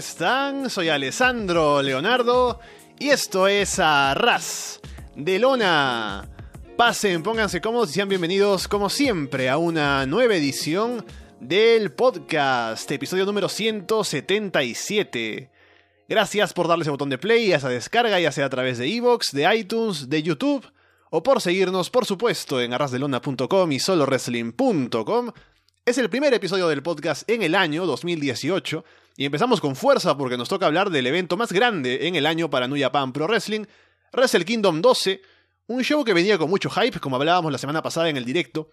Hola, ¿cómo están? Soy Alessandro Leonardo y esto es Arras de Lona. Pasen, pónganse cómodos y sean bienvenidos como siempre a una nueva edición del podcast, episodio número 177. Gracias por darle ese botón de play a esa descarga, ya sea a través de Evox, de iTunes, de YouTube, o por seguirnos, por supuesto, en arrasdelona.com y solowrestling.com. Es el primer episodio del podcast en el año 2018 y empezamos con fuerza porque nos toca hablar del evento más grande en el año para New Japan Pro Wrestling, Wrestle Kingdom 12, un show que venía con mucho hype, como hablábamos la semana pasada en el directo,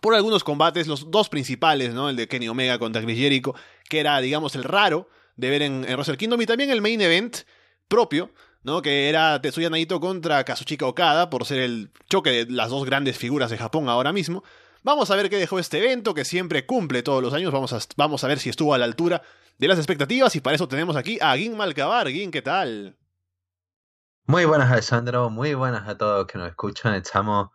por algunos combates, los dos principales, ¿no? El de Kenny Omega contra Chris Jericho, que era, digamos, el raro de ver en, Wrestle Kingdom, y también el main event propio, ¿no? Que era Tetsuya Naito contra Kazuchika Okada, por ser el choque de las dos grandes figuras de Japón ahora mismo. Vamos a ver qué dejó este evento, que siempre cumple todos los años. Vamos vamos a ver si estuvo a la altura de las expectativas. Y para eso tenemos aquí a Gin Malcabar. Gin, ¿qué tal? Muy buenas, Alessandro. Muy buenas a todos que nos escuchan. Estamos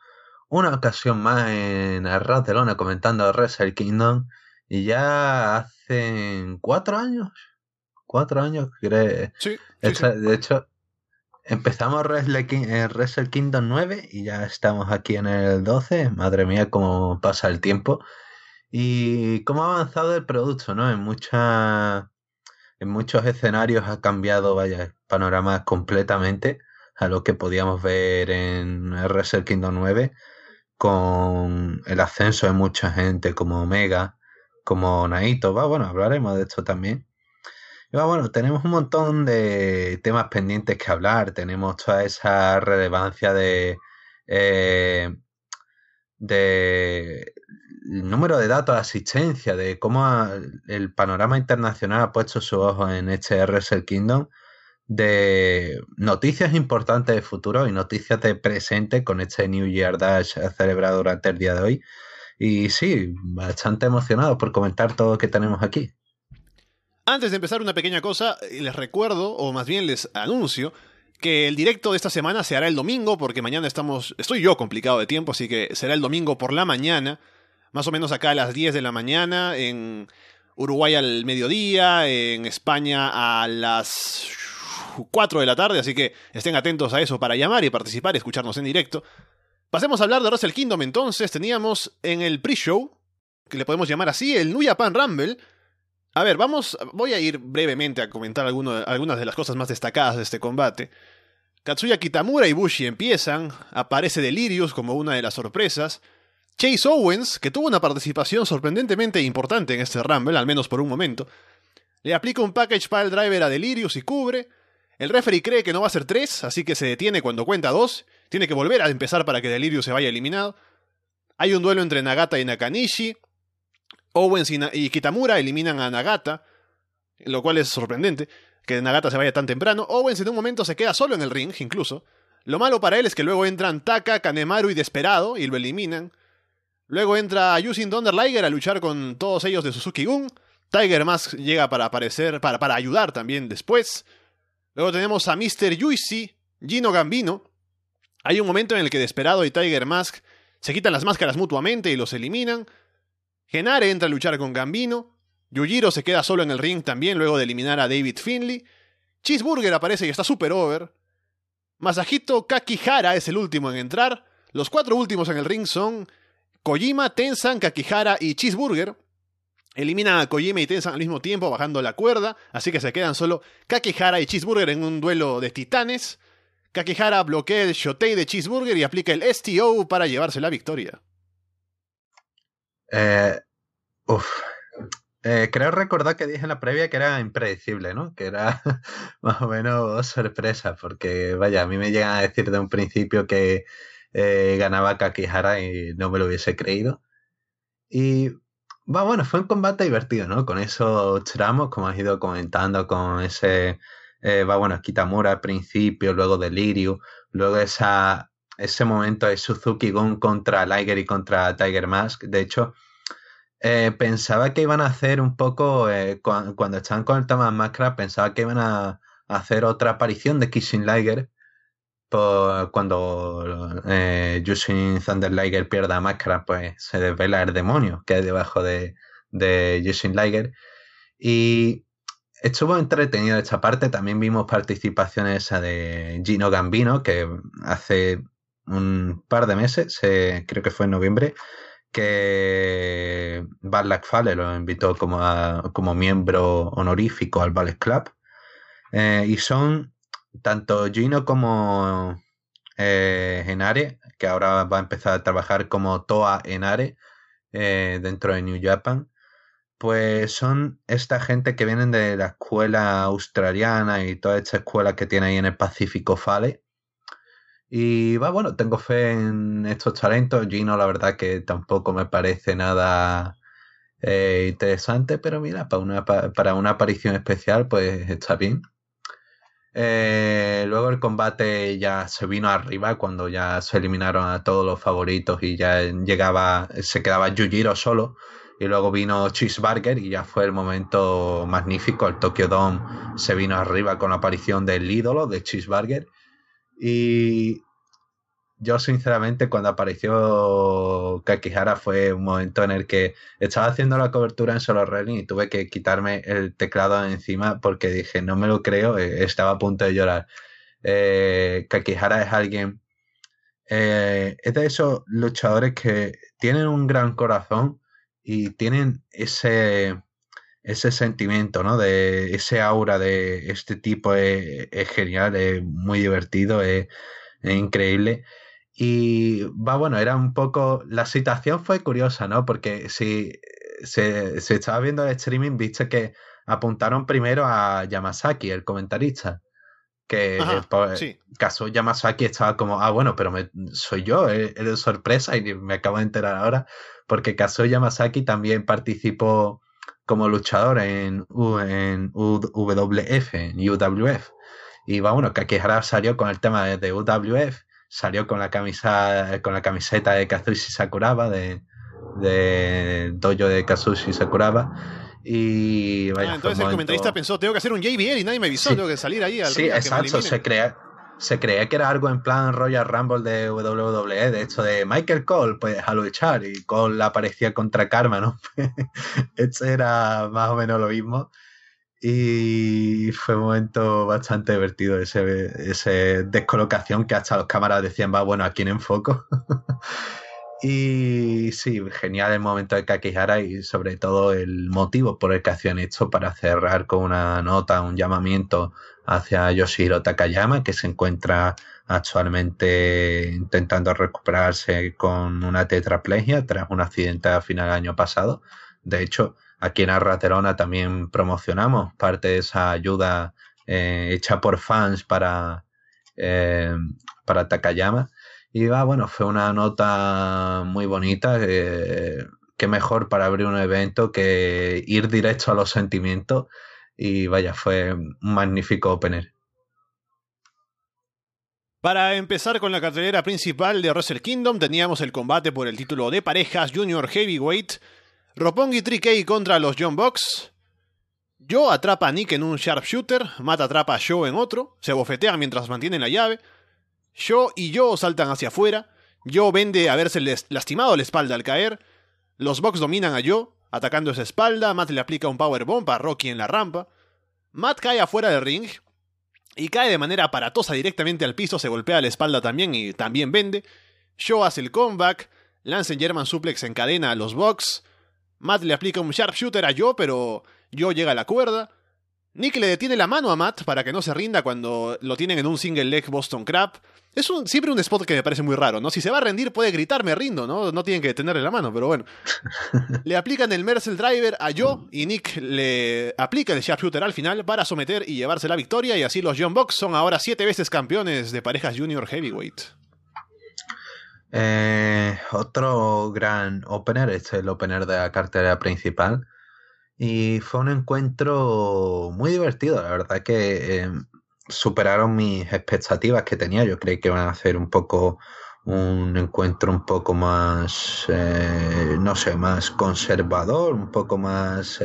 una ocasión más en Arras de Lona comentando Wrestle Kingdom. Y ya hace cuatro años. Cuatro años, creo. Sí. De hecho, Empezamos Wrestle, Wrestle Kingdom 9 y ya estamos aquí en el 12. Madre mía, cómo pasa el tiempo. Y cómo ha avanzado el producto, ¿no? En muchas en muchos escenarios ha cambiado, vaya, el panorama completamente a lo que podíamos ver en Wrestle Kingdom 9 con el ascenso de mucha gente como Omega, como Naito, va, bueno, hablaremos de esto también. Bueno, tenemos un montón de temas pendientes que hablar, tenemos toda esa relevancia de, eh, de número de datos asistencia, de cómo el panorama internacional ha puesto su ojo en este Wrestle Kingdom, de noticias importantes de futuro y noticias de presente con este New Year Dash celebrado durante el día de hoy. Y sí, bastante emocionado por comentar todo lo que tenemos aquí. Antes de empezar una pequeña cosa, eh, les recuerdo, o más bien les anuncio, que el directo de esta semana se hará el domingo, porque mañana estamos, estoy yo complicado de tiempo, así que será el domingo por la mañana, más o menos acá a las 10 de la mañana, en Uruguay al mediodía, en España a las 4 de la tarde, así que estén atentos a eso para llamar y participar y escucharnos en directo. Pasemos a hablar de Wrestle Kingdom entonces, teníamos en el pre-show, que le podemos llamar así, el New Japan Rumble, a ver, vamos, voy a ir brevemente a comentar algunas de las cosas más destacadas de este combate. Katsuya Kitamura y Bushi empiezan, aparece Delirious como una de las sorpresas, Chase Owens, que tuvo una participación sorprendentemente importante en este Rumble, al menos por un momento, le aplica un package pile driver a Delirious y cubre, el referee cree que no va a ser 3, así que se detiene cuando cuenta 2, tiene que volver a empezar para que Delirious se vaya eliminado, hay un duelo entre Nagata y Nakanishi, Owens y, Kitamura eliminan a Nagata, lo cual es sorprendente, que Nagata se vaya tan temprano. Owens en un momento se queda solo en el ring, incluso. Lo malo para él es que luego entran Taka, Kanemaru y Desperado y lo eliminan. Luego entra Yusin Thunder a luchar con todos ellos de Suzuki-gun. Tiger Mask llega para aparecer, para, para ayudar también después. Luego tenemos a Mr. Yuisi, Gino Gambino. Hay un momento en el que Desperado y Tiger Mask se quitan las máscaras mutuamente y los eliminan. Genare entra a luchar con Gambino. Yujiro se queda solo en el ring también luego de eliminar a David Finley. Cheeseburger aparece y está super over. Masahito Kakihara es el último en entrar. Los cuatro últimos en el ring son Kojima, Tensan, Kakihara y Cheeseburger. Elimina a Kojima y Tensan al mismo tiempo bajando la cuerda, así que se quedan solo Kakihara y Cheeseburger en un duelo de titanes. Kakihara bloquea el Shotei de Cheeseburger y aplica el STO para llevarse la victoria. Eh, eh, creo recordar que dije en la previa que era impredecible, ¿no? Que era más o menos sorpresa, porque vaya, a mí me llegan a decir de un principio que eh, ganaba Kakihara y no me lo hubiese creído. Y va, bueno, fue un combate divertido, ¿no? Con esos tramos, como has ido comentando, con ese, va, bueno, Kitamura al principio, luego Delirio, luego esa ese momento de Suzuki Gun contra Liger y contra Tiger Mask. De hecho, eh, pensaba que iban a hacer un poco, eh, cuando estaban con el tema de pensaba que iban a, hacer otra aparición de Kissing Liger por, cuando eh, Jushin Thunder Liger pierda máscara, pues se desvela el demonio que hay debajo de, de Jushin Liger. Y estuvo entretenido esta parte. También vimos participaciones de Gino Gambino, que hace un par de meses, creo que fue en noviembre, que Bad Fale lo invitó como, como miembro honorífico al Ballet Club. Eh, y son tanto Gino como eh, Enare, que ahora va a empezar a trabajar como Toa Enare eh, dentro de New Japan, pues son esta gente que vienen de la escuela australiana y toda esta escuela que tiene ahí en el Pacífico Fale. Y va, bueno, tengo fe en estos talentos. Gino, la verdad que tampoco me parece nada eh, interesante, pero mira, para una, para una aparición especial, pues está bien. Eh, luego el combate ya se vino arriba cuando ya se eliminaron a todos los favoritos y ya llegaba, se quedaba Yujiro solo. Y luego vino Cheeseburger y ya fue el momento magnífico. El Tokyo Dome se vino arriba con la aparición del ídolo de Cheeseburger. Y yo sinceramente cuando apareció Kakihara fue un momento en el que estaba haciendo la cobertura en solo Rally y tuve que quitarme el teclado encima porque dije, no me lo creo, eh, estaba a punto de llorar. Eh, Kakihara es alguien, eh, es de esos luchadores que tienen un gran corazón y tienen ese, ese sentimiento, ¿no? De ese aura de este tipo es, genial, es muy divertido, es increíble. Y va, bueno, era un poco. La situación fue curiosa, ¿no? Porque si se, estaba viendo el streaming, viste que apuntaron primero a Yamasaki, el comentarista. Que pues, caso Yamasaki estaba como, ah, bueno, pero soy yo, es, de sorpresa y me acabo de enterar ahora. Porque Kazuo Yamasaki también participó como luchador en, en UWF, en UWF. Y va, bueno, que ahora salió con el tema de UWF salió con la camisa con la camiseta de Kazushi Sakuraba de, de dojo de Kazushi Sakuraba y vaya, ah, entonces el comentarista pensó tengo que hacer un JBL y nadie me avisó tengo que salir ahí al sí exacto se crea se creía que era algo en plan Royal Rumble de WWE, de hecho de Michael Cole, pues a luchar y Cole aparecía contra Karma, ¿no? este era más o menos lo mismo. Y fue un momento bastante divertido ese, ese descolocación que hasta los cámaras decían, va, bueno, ¿a quién enfoco? y sí, genial el momento de Kakihara y sobre todo el motivo por el que hacían esto para cerrar con una nota, un llamamiento hacia Yoshiro Takayama, que se encuentra actualmente intentando recuperarse con una tetraplegia tras un accidente a final del año pasado. De hecho, Aquí en Arraterona también promocionamos parte de esa ayuda eh, hecha por fans para, eh, para Takayama. Y va, bueno, fue una nota muy bonita. Eh, qué mejor para abrir un evento que ir directo a los sentimientos. Y vaya, fue un magnífico opener. Para empezar con la cartelera principal de Wrestle Kingdom, teníamos el combate por el título de parejas Junior Heavyweight Roppongi 3K contra los John Box. Joe atrapa a Nick en un sharpshooter, Matt atrapa a Joe en otro, se bofetean mientras mantienen la llave. Joe y Joe saltan hacia afuera. Joe vende haberse lastimado la espalda al caer. Los Box dominan a Joe, atacando esa espalda. Matt le aplica un powerbomb a Rocky en la rampa. Matt cae afuera del ring y cae de manera aparatosa directamente al piso. Se golpea la espalda también y también vende. Joe hace el comeback. Lance German suplex encadena a los Box. Matt le aplica un sharpshooter a Joe, pero Joe llega a la cuerda. Nick le detiene la mano a Matt para que no se rinda cuando lo tienen en un single leg Boston Crab. Es un, siempre un spot que me parece muy raro, ¿no? Si se va a rendir puede gritar me rindo, ¿no? No tienen que detenerle la mano, pero bueno. le aplican el Mercel Driver a Joe y Nick le aplica el sharpshooter al final para someter y llevarse la victoria y así los John Box son ahora siete veces campeones de parejas junior heavyweight. Eh, otro gran opener, este es el opener de la cartera principal. Y fue un encuentro muy divertido, la verdad que eh, superaron mis expectativas que tenía. Yo creí que iban a hacer un poco un encuentro un poco más, eh, no sé, más conservador, un poco más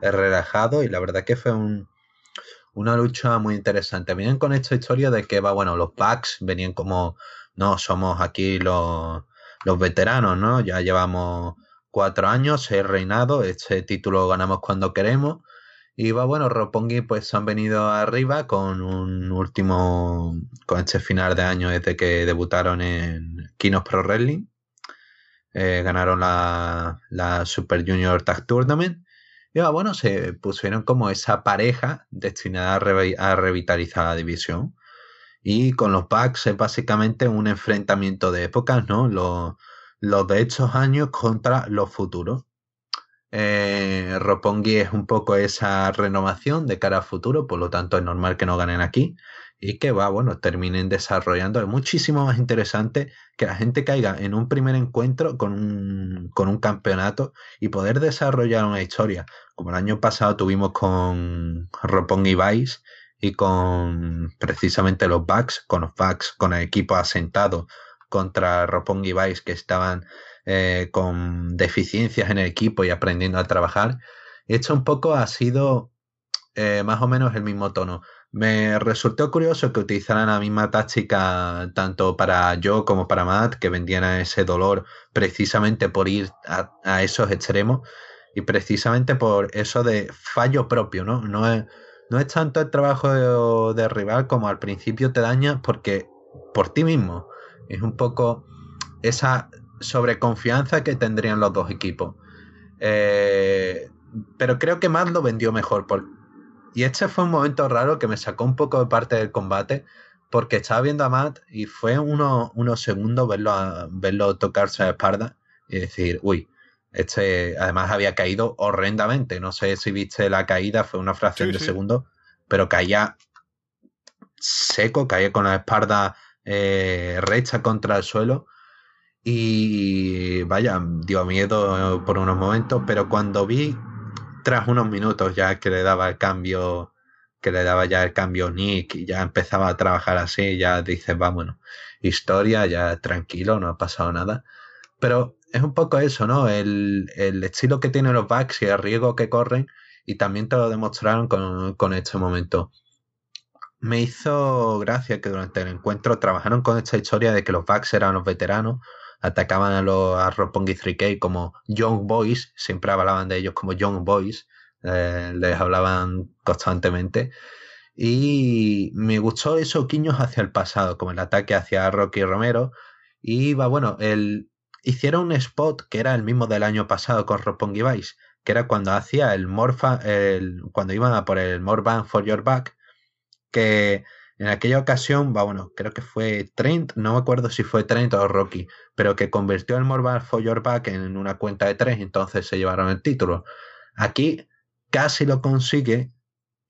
relajado y la verdad que fue un, una lucha muy interesante. Vienen con esta historia de que va, bueno, los packs venían como no somos aquí los, los veteranos, ¿no? Ya llevamos cuatro años, seis reinados, este título lo ganamos cuando queremos Y va bueno, Roppongi pues han venido arriba con un último, con este final de año desde que debutaron en Kinos Pro Wrestling. Eh, ganaron la, la, Super Junior Tag Tournament. Y va bueno, se pusieron como esa pareja destinada a, revitalizar la división. Y con los Bucks es básicamente un enfrentamiento de épocas, ¿no? Los, de estos años contra los futuros. Eh, Roppongi es un poco esa renovación de cara a futuro, por lo tanto es normal que no ganen aquí y que va, bueno, terminen desarrollando. Es muchísimo más interesante que la gente caiga en un primer encuentro con un, con un campeonato y poder desarrollar una historia, como el año pasado tuvimos con Roppongi Vice y con precisamente los Bucks, con los Bucks, con el equipo asentado contra Roppongi Vice que estaban eh, con deficiencias en el equipo y aprendiendo a trabajar. Esto un poco ha sido eh, más o menos el mismo tono. Me resultó curioso que utilizaran la misma táctica tanto para yo como para Matt, que vendían ese dolor precisamente por ir a, esos extremos y precisamente por eso de fallo propio, ¿no? No no es tanto el trabajo de, rival como al principio te daña porque por ti mismo. Es un poco esa sobre confianza que tendrían los dos equipos. Eh, pero creo que Matt lo vendió mejor. y este fue un momento raro que me sacó un poco de parte del combate. Porque estaba viendo a Matt y fue unos segundos verlo, verlo tocarse la espalda y decir, uy, este además había caído horrendamente. No sé si viste la caída, fue una fracción de segundo, pero caía seco, caía con la espalda eh, recha contra el suelo y vaya, dio miedo por unos momentos, pero cuando vi, tras unos minutos ya que le daba el cambio, que le daba ya el cambio Nick y ya empezaba a trabajar así, ya dices, vámonos, historia, ya tranquilo, no ha pasado nada. Pero es un poco eso, ¿no? El, el estilo que tienen los backs y el riesgo que corren, y también te lo demostraron con, con este momento. Me hizo gracia que durante el encuentro trabajaron con esta historia de que los backs eran los veteranos, atacaban a los a Roppongi 3K como Young Boys, siempre hablaban de ellos como Young Boys, eh, les hablaban constantemente. Y me gustó esos guiños hacia el pasado, como el ataque hacia Rocky Romero. Y va, bueno, el, hicieron un spot que era el mismo del año pasado con Roppongi Vice, que era cuando hacía el Morfa, el, cuando iban a por el More for Your Back, que en aquella ocasión, va, bueno, creo que fue Trent, no me acuerdo si fue Trent o Rocky, pero que convirtió el Morval for Your Back en una cuenta de tres, entonces se llevaron el título. Aquí casi lo consigue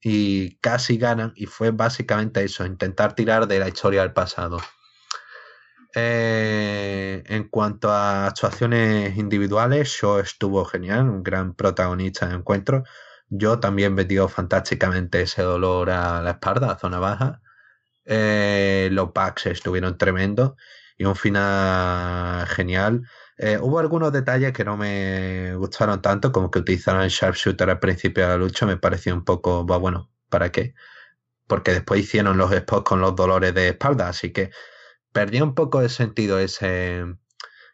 y casi ganan, y fue básicamente eso, intentar tirar de la historia del pasado. Eh, en cuanto a actuaciones individuales, Shaw estuvo genial, un gran protagonista de encuentro. Yo también vendió fantásticamente ese dolor a la espalda, a zona baja. Eh, los packs estuvieron tremendos y un final genial. Eh, hubo algunos detalles que no me gustaron tanto, como que utilizaron el sharpshooter al principio de la lucha, me pareció un poco, bueno, ¿para qué? Porque después hicieron los spots con los dolores de espalda, así que perdí un poco de sentido ese,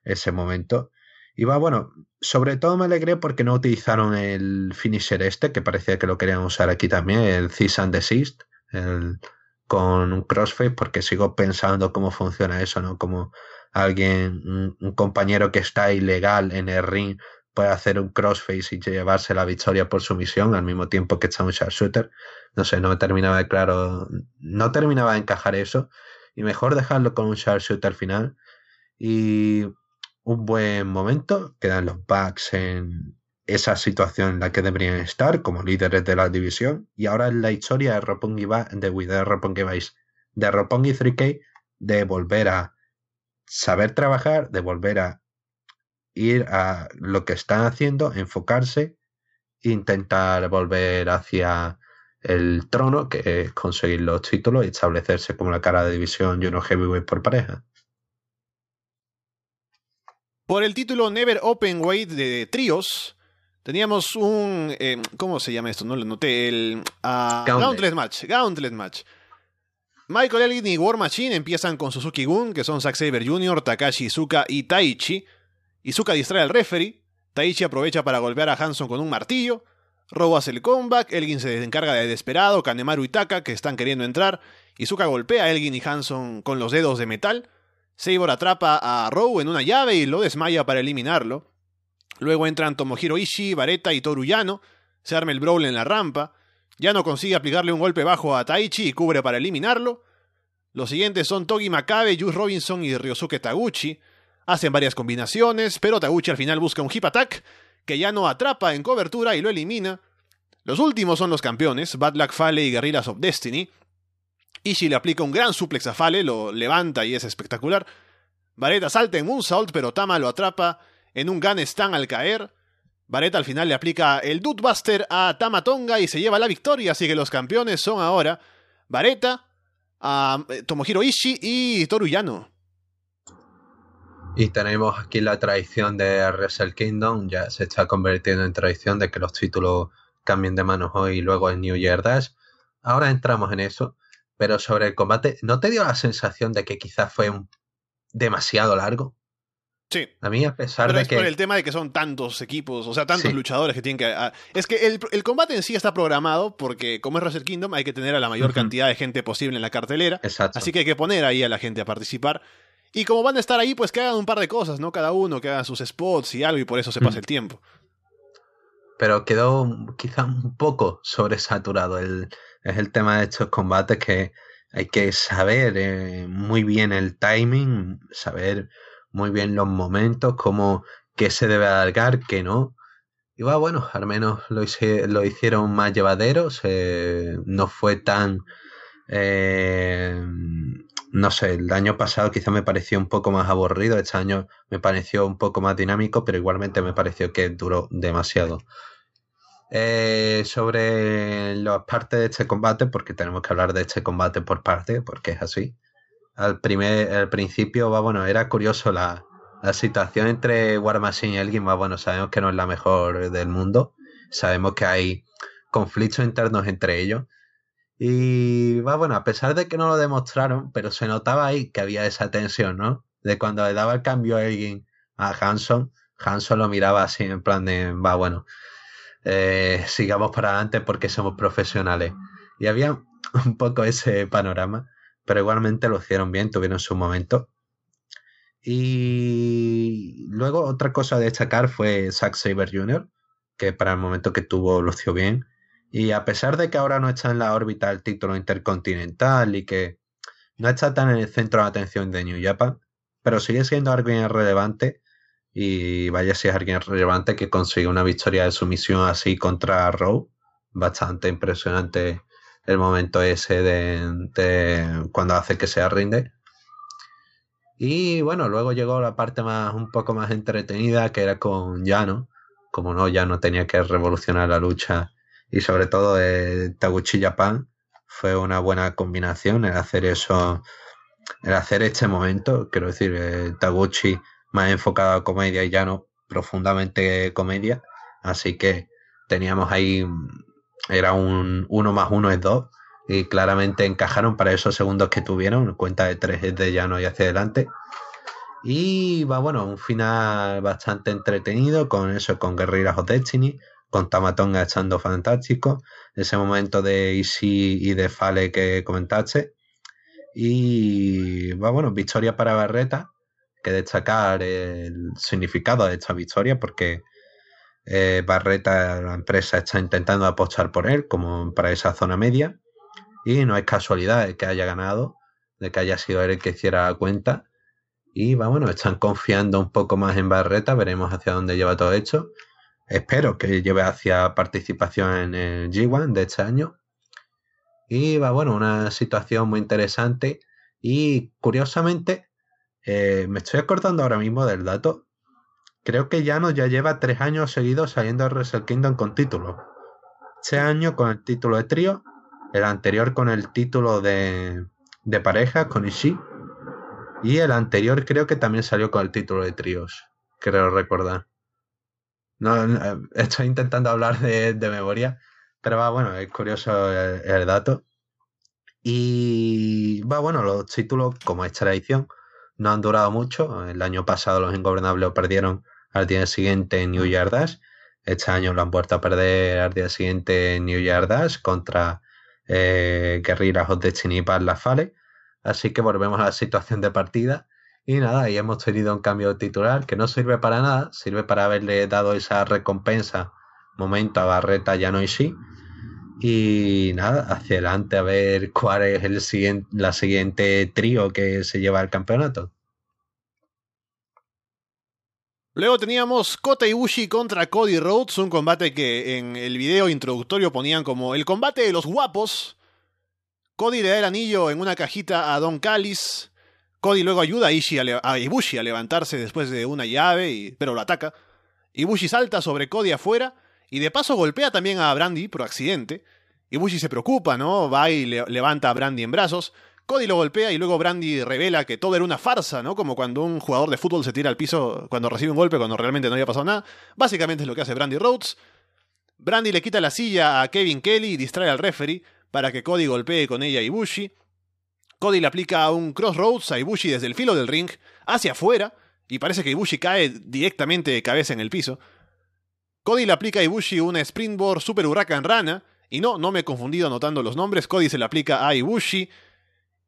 ese momento. Y va, bueno, sobre todo me alegré porque no utilizaron el finisher este, que parecía que lo querían usar aquí también, el cease and desist, el, con un crossface porque sigo pensando cómo funciona eso, ¿no? Como alguien, un, compañero que está ilegal en el ring puede hacer un crossface y llevarse la victoria por su misión al mismo tiempo que está un shooter. No sé, no me terminaba de claro, no terminaba de encajar eso y mejor dejarlo con un shooter final y un buen momento, quedan los bugs en, esa situación en la que deberían estar como líderes de la división. Y ahora en la historia de Roppongi, de, de Roppongi Vice, de Roppongi 3K, de volver a saber trabajar, de volver a ir a lo que están haciendo, enfocarse, intentar volver hacia el trono, que es conseguir los títulos y establecerse como la cara de división Juno Heavyweight por pareja. Por el título Never Open Weight de tríos, Teníamos un. Eh, ¿Cómo se llama esto? No lo noté. El. Uh, Gauntlet. Match. Gauntlet Match. Michael Elgin y War Machine empiezan con Suzuki Gun, que son Zack Saber Jr., Takashi Izuka y Taichi. Izuka distrae al referee. Taichi aprovecha para golpear a Hanson con un martillo. Robo hace el comeback, Elgin se encarga de Desperado, Kanemaru y Taka, que están queriendo entrar, Izuka golpea a Elgin y Hanson con los dedos de metal, Sabor atrapa a Row en una llave y lo desmaya para eliminarlo. Luego entran Tomohiro Ishii, Vareta y Toru Yano, se arma el brawl en la rampa, Yano consigue aplicarle un golpe bajo a Taichi y cubre para eliminarlo, los siguientes son Togi Makabe, Juice Robinson y Ryosuke Taguchi. Hacen varias combinaciones, pero Taguchi al final busca un hip attack que ya no atrapa en cobertura y lo elimina. Los últimos son los campeones, Bad Luck Fale y Guerrillas of Destiny. Ishii le aplica un gran suplex a Fale, lo levanta y es espectacular. Vareta salta en Moonsault, pero Tama lo atrapa en un Gun Stand al caer. Vareta al final le aplica el Buster a Tama Tonga y se lleva la victoria, así que los campeones son ahora Vareta, a eh, Tomohiro Ishii y Toru Yano. Y tenemos aquí la tradición de Wrestle Kingdom, ya se está convirtiendo en tradición de que los títulos cambien de manos hoy y luego en New Year Dash. Ahora entramos en eso, pero sobre el combate, ¿no te dio la sensación de que quizás fue demasiado largo? Sí. A mí, a pesar Pero de es que. por el tema de que son tantos equipos, o sea, tantos luchadores que tienen que. Ah, es que el, combate en sí está programado porque, como es Wrestle Kingdom, hay que tener a la mayor cantidad de gente posible en la cartelera. Exacto. Así que hay que poner ahí a la gente a participar. Y como van a estar ahí, pues que hagan un par de cosas, ¿no? Cada uno, que hagan sus spots y algo, y por eso se pasa el tiempo. Pero quedó quizá un poco sobresaturado. El, es el tema de estos combates que hay que saber eh, muy bien el timing, saber muy bien los momentos, como que se debe alargar, que no. Y va, bueno, al menos lo, lo hicieron más llevaderos, no fue tan... Eh, no sé, el año pasado quizá me pareció un poco más aburrido, este año me pareció un poco más dinámico, pero igualmente me pareció que duró demasiado. Eh, sobre las partes de este combate, porque tenemos que hablar de este combate por parte, porque es así al, primer, al principio, va, bueno, era curioso la, situación entre War Machine y Elgin, va, bueno, sabemos que no es la mejor del mundo, sabemos que hay conflictos internos entre ellos. Y va, bueno, a pesar de que no lo demostraron, pero se notaba ahí que había esa tensión, ¿no? De cuando le daba el cambio a Elgin a Hanson, Hanson lo miraba así en plan de, va, bueno, eh, sigamos para adelante porque somos profesionales. Y había un poco ese panorama pero igualmente lo hicieron bien, tuvieron su momento. Y luego otra cosa a destacar fue Zack Saber Jr., que para el momento que tuvo lució bien. Y a pesar de que ahora no está en la órbita del título intercontinental y que no está tan en el centro de atención de New Japan, pero sigue siendo alguien relevante. Y vaya si es alguien relevante que consigue una victoria de sumisión así contra Raw. Bastante impresionante el momento ese de, cuando hace que sea rinde. Y bueno, luego llegó la parte más un poco más entretenida que era con Yano. Como no, Yano tenía que revolucionar la lucha y sobre todo eh, Taguchi Japan fue una buena combinación el hacer eso, el hacer este momento. Quiero decir, eh, Taguchi más enfocado a comedia y Yano profundamente comedia. Así que teníamos ahí era un 1 más 1 es 2 y claramente encajaron para esos segundos que tuvieron, cuenta de 3 de llano y hacia adelante. Y va, bueno, un final bastante entretenido con eso, con Guerrillas of Destiny, con Tamatonga echando fantástico, ese momento de Easy y de Fale que comentaste. Y va, bueno, victoria para Barreta, que destacar el significado de esta victoria, porque eh, Barreta, la empresa, está intentando apostar por él como para esa zona media. Y no es casualidad que haya ganado, de que haya sido él el que hiciera la cuenta. Y va, bueno, están confiando un poco más en Barreta, veremos hacia dónde lleva todo esto. Espero que lleve hacia participación en el G1 de este año. Y va, bueno, una situación muy interesante. Y curiosamente, eh, me estoy acordando ahora mismo del dato Creo que Llano ya lleva tres años seguidos saliendo de Wrestle Kingdom con título. Este año con el título de trío, el anterior con el título de, de pareja, con Ishii. Y el anterior creo que también salió con el título de tríos, creo recordar. No, estoy intentando hablar de, memoria, pero va, bueno, es curioso el, dato. Y va, bueno, los títulos, como es tradición, no han durado mucho. El año pasado los Ingobernables perdieron al día siguiente en New Year Dash. Este año lo han vuelto a perder al día siguiente en New Year Dash contra eh, Guerrillas of Destiny la. Así que volvemos a la situación de partida. Y nada, ahí hemos tenido un cambio titular que no sirve para nada, sirve para haberle dado esa recompensa momento a Barreta ya no y sí. Y nada, hacia adelante a ver cuál es el siguiente, la siguiente trío que se lleva el campeonato. Luego teníamos Kota Ibushi contra Cody Rhodes, un combate que en el video introductorio ponían como el combate de los guapos. Cody le da el anillo en una cajita a Don Callis. Cody luego ayuda a, Ibushi a levantarse después de una llave, y, pero lo ataca. Ibushi salta sobre Cody afuera y de paso golpea también a Brandy por accidente. Ibushi se preocupa, ¿no? Va y levanta a Brandy en brazos. Cody lo golpea y luego Brandy revela que todo era una farsa, ¿no? Como cuando un jugador de fútbol se tira al piso cuando recibe un golpe cuando realmente no había pasado nada. Básicamente es lo que hace Brandy Rhodes. Brandy le quita la silla a Kevin Kelly y distrae al referee para que Cody golpee con ella a Ibushi. Cody le aplica un crossroads a Ibushi desde el filo del ring hacia afuera y parece que Ibushi cae directamente de cabeza en el piso. Cody le aplica a Ibushi una Springboard Super Huracán Rana y no, no me he confundido anotando los nombres. Cody se le aplica a Ibushi.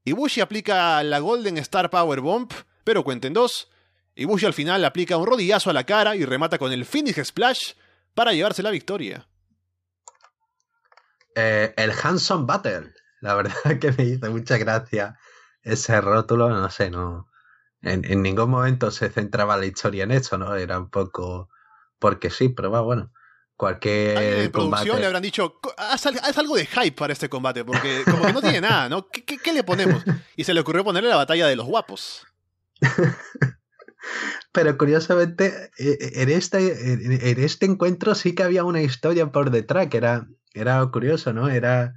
Ibushi aplica la Golden Star Power Bomb, pero cuenten dos. Ibushi al final aplica un rodillazo a la cara y remata con el Phoenix Splash para llevarse la victoria. Eh, el Hanson Battle. La verdad que me hizo mucha gracia ese rótulo, no sé, no. En, ningún momento se centraba la historia en eso, ¿no? Era un poco porque sí, pero va, bueno cualquier en producción le habrán dicho, haz, algo de hype para este combate, porque como que no tiene nada, ¿no? ¿Qué, le ponemos? Y se le ocurrió ponerle la batalla de los guapos. Pero curiosamente, e, e, en este, en este encuentro sí que había una historia por detrás, que era, era curioso, ¿no? Era,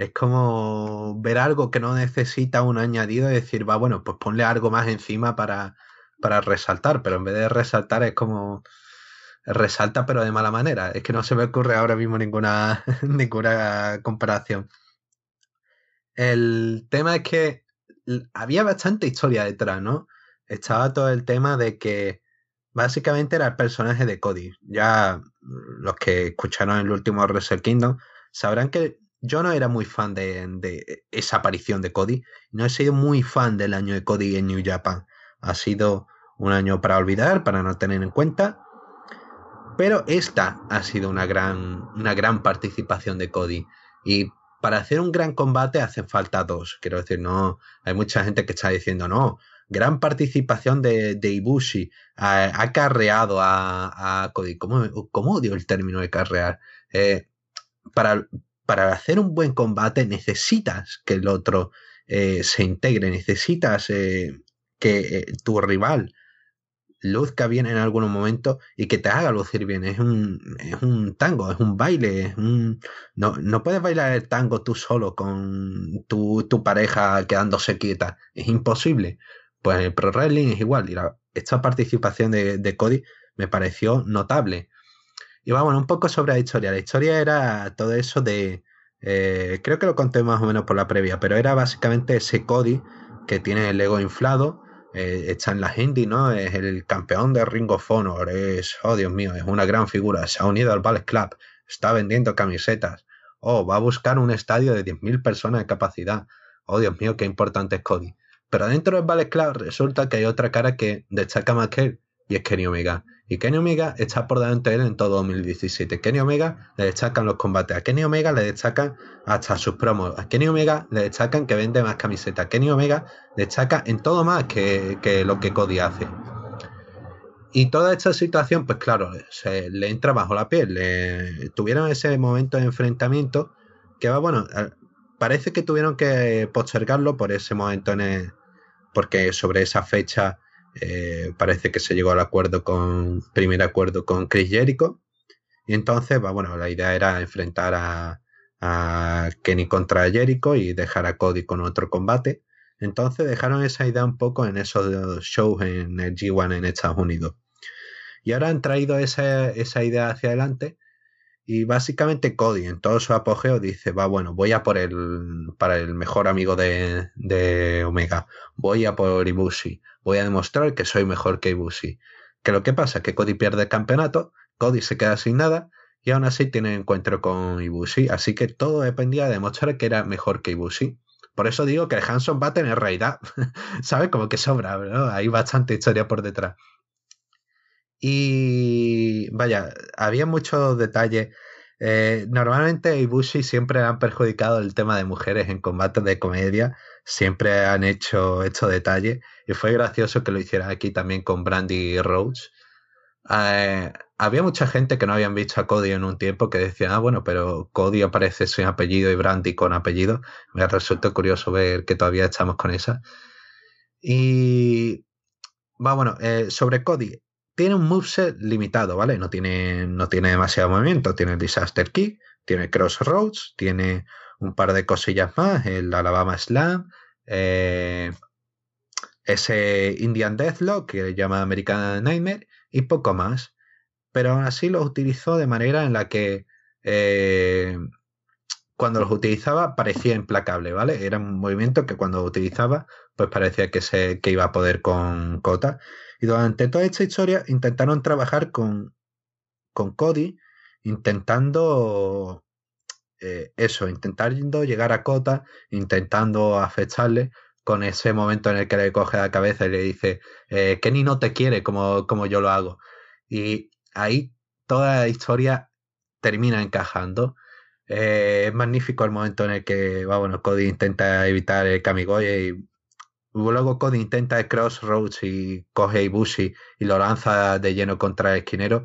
es como ver algo que no necesita un añadido y decir, va, bueno, pues ponle algo más encima para, para resaltar, pero en vez de resaltar es como resalta, pero de mala manera. Es que no se me ocurre ahora mismo ninguna, ninguna comparación. El tema es que había bastante historia detrás, ¿no? Estaba todo el tema de que básicamente era el personaje de Cody. Ya los que escucharon el último Wrestle Kingdom sabrán que yo no era muy fan de, de, esa aparición de Cody. No he sido muy fan del año de Cody en New Japan. Ha sido un año para olvidar, para no tener en cuenta. Pero esta ha sido una gran, una gran participación de Cody. Y para hacer un gran combate hacen falta dos. Quiero decir, no. Hay mucha gente que está diciendo, no. Gran participación de, Ibushi. Ha, acarreado a, Cody. ¿Cómo, ¿Cómo, odio el término de carrear? Eh, para, para hacer un buen combate necesitas que el otro eh, se integre. Necesitas eh, que tu rival luzca bien en algunos momentos y que te haga lucir bien. Es un, es un tango, es un baile, es un... No, no puedes bailar el tango tú solo con tu, tu pareja quedándose quieta. Es imposible. Pues el Pro Wrestling es igual. Y esta participación de, Cody me pareció notable. Y vamos, un poco sobre la historia. La historia era todo eso de... Eh, creo que lo conté más o menos por la previa, pero era básicamente ese Cody que tiene el ego inflado, eh, está en la Hindi, ¿no? Es el campeón de Ring of Honor, es, oh Dios mío, es una gran figura, se ha unido al Ballet Club, está vendiendo camisetas, oh, va a buscar un estadio de 10.000 personas de capacidad, oh Dios mío, qué importante es Cody. Pero dentro del Ballet Club resulta que hay otra cara que destaca más que él, y es Kenny Omega. Y Kenny Omega está por delante de él en todo 2017. Kenny Omega le destacan los combates. A Kenny Omega le destacan hasta sus promos. A Kenny Omega le destacan que vende más camisetas. Kenny Omega destaca en todo más que, lo que Cody hace. Y toda esta situación, pues claro, se le entra bajo la piel. tuvieron ese momento de enfrentamiento que va, bueno, parece que tuvieron que postergarlo por ese momento en el, porque sobre esa fecha eh, parece que se llegó al acuerdo con, primer acuerdo con Chris Jericho. Y entonces, bueno, la idea era enfrentar a, a Kenny contra Jericho y dejar a Cody con otro combate. Entonces dejaron esa idea un poco en esos shows en el G1 en Estados Unidos. Y ahora han traído esa, esa idea hacia adelante y básicamente Cody en todo su apogeo dice, va bueno, voy a por el, para el mejor amigo de, de Omega, voy a por Ibushi, voy a demostrar que soy mejor que Ibushi. Que lo que pasa es que Cody pierde el campeonato, Cody se queda sin nada y aún así tiene encuentro con Ibushi, así que todo dependía de demostrar que era mejor que Ibushi. Por eso digo que el Hanson va a tener realidad, ¿sabes? Como que sobra, ¿no? Hay bastante historia por detrás. Y vaya, había muchos detalles. Eh, normalmente Ibushi siempre han perjudicado el tema de mujeres en combates de comedia, siempre han hecho estos detalles y fue gracioso que lo hicieran aquí también con Brandy Rhodes. Eh, había mucha gente que no habían visto a Cody en un tiempo que decían, ah, bueno, pero Cody aparece sin apellido y Brandy con apellido. Me resulta curioso ver que todavía estamos con esa. Y va, bueno, eh, sobre Cody, tiene un moveset limitado, ¿vale? No tiene, no tiene demasiado movimiento. Tiene el Disaster Kick, tiene Crossroads, tiene un par de cosillas más, el Alabama Slam, eh, ese Indian Deathlock que llama American Nightmare y poco más pero aún así los utilizó de manera en la que eh, cuando los utilizaba parecía implacable, ¿vale? Era un movimiento que cuando utilizaba pues parecía que, se, que iba a poder con Kota. Y durante toda esta historia intentaron trabajar con, con Cody, intentando eh, eso, intentando llegar a Kota, intentando afectarle con ese momento en el que le coge la cabeza y le dice, eh, Kenny no te quiere como, como yo lo hago. Y ahí toda la historia termina encajando. Eh, es magnífico el momento en el que bueno, Cody intenta evitar el Kamigoye y luego Cody intenta el Crossroads y coge a Ibushi y lo lanza de lleno contra el esquinero.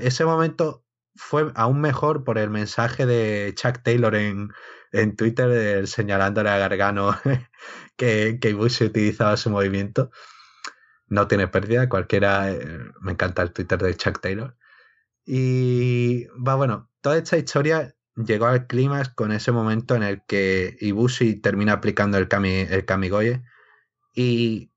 ese momento fue aún mejor por el mensaje de Chuck Taylor en, en Twitter señalándole a Gargano que, que Ibushi utilizaba su movimiento no tiene pérdida, cualquiera, eh, me encanta el Twitter de Chuck Taylor. Y va, bueno, toda esta historia llegó al clímax con ese momento en el que Ibushi termina aplicando el, kami, el Kamigoye y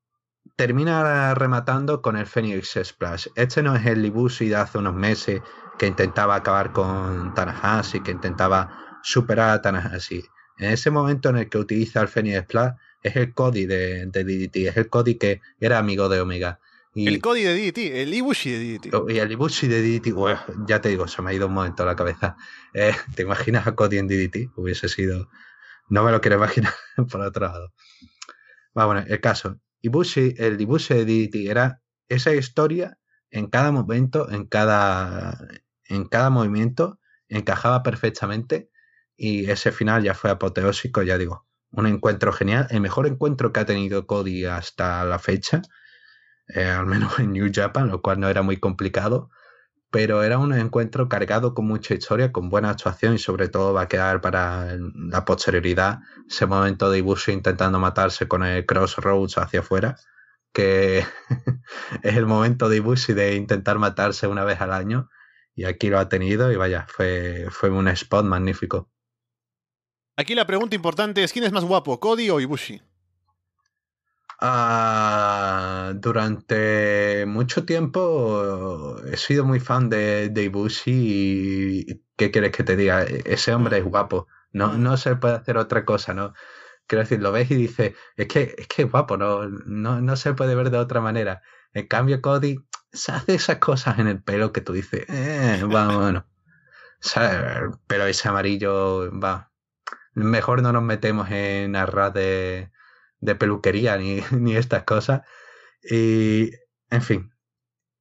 termina rematando con el Phoenix Splash. Este no es el Ibushi de hace unos meses que intentaba acabar con Tanahashi, que intentaba superar a Tanahashi. En ese momento en el que utiliza el Phoenix Splash, es el Cody de, DDT, es el Cody que era amigo de Omega. Y, el Cody de DDT, el Ibushi de DDT. Oh, y el Ibushi de DDT, ya te digo, se me ha ido un momento a la cabeza. Eh, ¿Te imaginas a Cody en DDT? Hubiese sido. No me lo quiero imaginar por otro lado. bueno, el caso. Ibushi, el Ibushi de DDT era esa historia en cada momento, en cada, en cada movimiento, encajaba perfectamente y ese final ya fue apoteósico, ya digo, un encuentro genial, el mejor encuentro que ha tenido Cody hasta la fecha, eh, al menos en New Japan, lo cual no era muy complicado, pero era un encuentro cargado con mucha historia, con buena actuación y sobre todo va a quedar para la posterioridad ese momento de Ibushi intentando matarse con el Crossroads hacia afuera, que es el momento de Ibushi de intentar matarse una vez al año y aquí lo ha tenido y vaya, fue, fue un spot magnífico. Aquí la pregunta importante es: ¿quién es más guapo, Cody o Ibushi? Ah, durante mucho tiempo he sido muy fan de, Ibushi y ¿qué quieres que te diga? Ese hombre es guapo. No, no se puede hacer otra cosa, ¿no? Quiero decir, lo ves y dices, es que es que guapo, no, no, no se puede ver de otra manera. En cambio, Cody se hace esas cosas en el pelo que tú dices, eh, va, bueno. pero ese amarillo, va, mejor no nos metemos en arras de, de peluquería ni, ni, estas cosas. Y, en fin,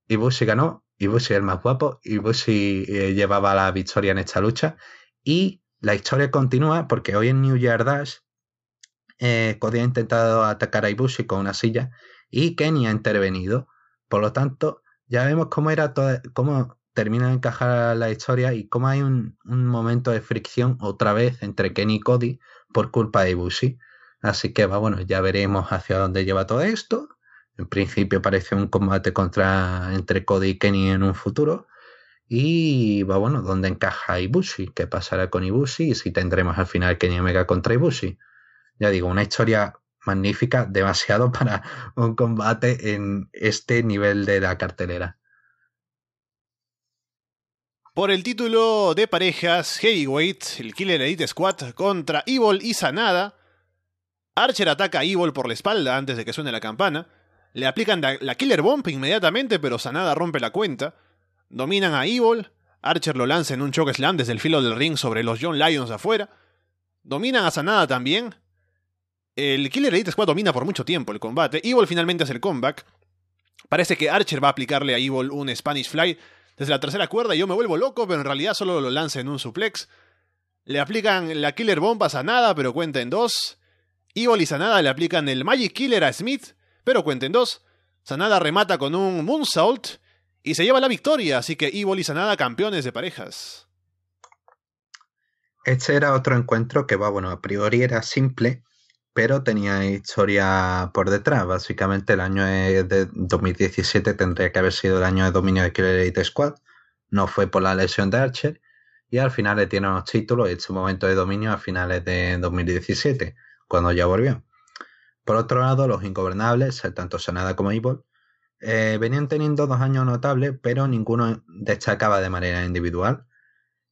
Ibushi ganó, Ibushi es el más guapo, Ibushi eh, llevaba la victoria en esta lucha. Y la historia continúa porque hoy en New Year Dash eh, Cody ha intentado atacar a Ibushi con una silla y Kenny ha intervenido. Por lo tanto, ya vemos cómo era todo, cómo termina de encajar la historia y cómo hay un, momento de fricción otra vez entre Kenny y Cody por culpa de Ibushi. Así que va, bueno, ya veremos hacia dónde lleva todo esto. En principio parece un combate contra entre Cody y Kenny en un futuro. Y va, bueno, dónde encaja Ibushi, qué pasará con Ibushi y si tendremos al final Kenny Omega contra Ibushi. Ya digo, una historia magnífica, demasiado para un combate en este nivel de la cartelera. Por el título de parejas Heavyweight, el Killer Elite Squad contra Evil y Sanada. Archer ataca a Evil por la espalda antes de que suene la campana. Le aplican la Killer Bomb inmediatamente, pero Sanada rompe la cuenta. Dominan a Evil. Archer lo lanza en un choke slam desde el filo del ring sobre los John Lions afuera. Dominan a Sanada también. El Killer Elite Squad domina por mucho tiempo el combate. Evil finalmente hace el comeback. Parece que Archer va a aplicarle a Evil un Spanish Fly desde la tercera cuerda y yo me vuelvo loco, pero en realidad solo lo lanza en un suplex. Le aplican la Killer Bomb a Sanada, pero cuenta en dos. Evil y Sanada le aplican el Magic Killer a Smith, pero cuenta en dos. Sanada remata con un Moonsault y se lleva la victoria, así que Evil y Sanada campeones de parejas. Este era otro encuentro que, va, bueno, a priori era simple, pero tenía historia por detrás. Básicamente el año de 2017 tendría que haber sido el año de dominio de Killer Elite Squad. No fue por la lesión de Archer. Y al final le tiene los títulos, este momento de dominio a finales de 2017, cuando ya volvió. Por otro lado, los ingobernables, tanto Sanada como Evil, eh, venían teniendo dos años notables, pero ninguno destacaba de manera individual.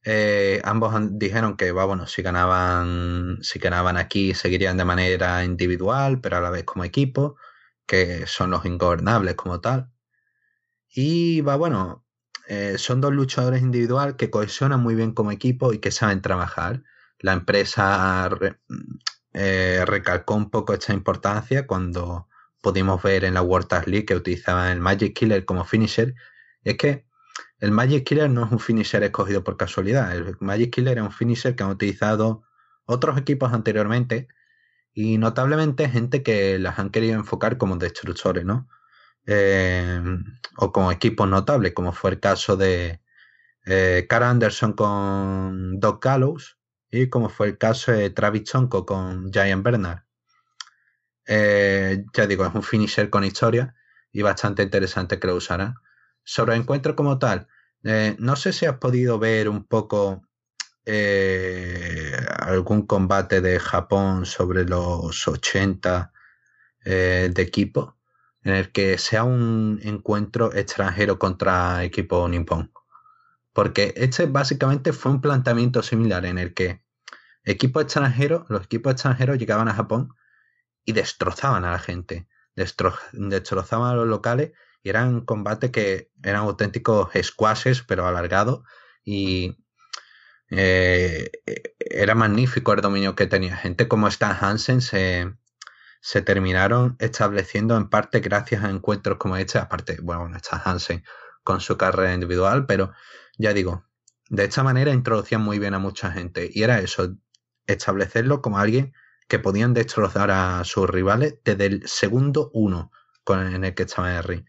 Eh, ambos dijeron que bueno, si ganaban, si ganaban aquí seguirían de manera individual, pero a la vez como equipo, que son los ingobernables como tal. Y va bueno, eh, son dos luchadores individuales que cohesionan muy bien como equipo y que saben trabajar. La empresa eh, recalcó un poco esta importancia cuando pudimos ver en la World Tag League que utilizaban el Magic Killer como finisher. es que el Magic Killer no es un finisher escogido por casualidad. El Magic Killer es un finisher que han utilizado otros equipos anteriormente y notablemente gente que las han querido enfocar como destructores, ¿no? Eh, o como equipos notables, como fue el caso de eh, Cara Anderson con Doc Gallows y como fue el caso de Travis Chonko con Giant Bernard. Eh, ya digo, es un finisher con historia y bastante interesante que lo usarán. Sobre el encuentro como tal, eh, no sé si has podido ver un poco eh, algún combate de Japón sobre los 80 eh, de equipo, en el que sea un encuentro extranjero contra equipo nipón. Porque este básicamente fue un planteamiento similar en el que equipos extranjeros, los equipos extranjeros llegaban a Japón y destrozaban a la gente, destrozaban a los locales eran combates que eran auténticos squashes, pero alargados. Y eh, era magnífico el dominio que tenía. Gente como Stan Hansen se, se terminaron estableciendo en parte gracias a encuentros como este. Aparte, bueno, Stan Hansen con su carrera individual, pero ya digo, de esta manera introducían muy bien a mucha gente. Y era eso, establecerlo como alguien que podían destrozar a sus rivales desde el segundo uno con, en el que estaba ring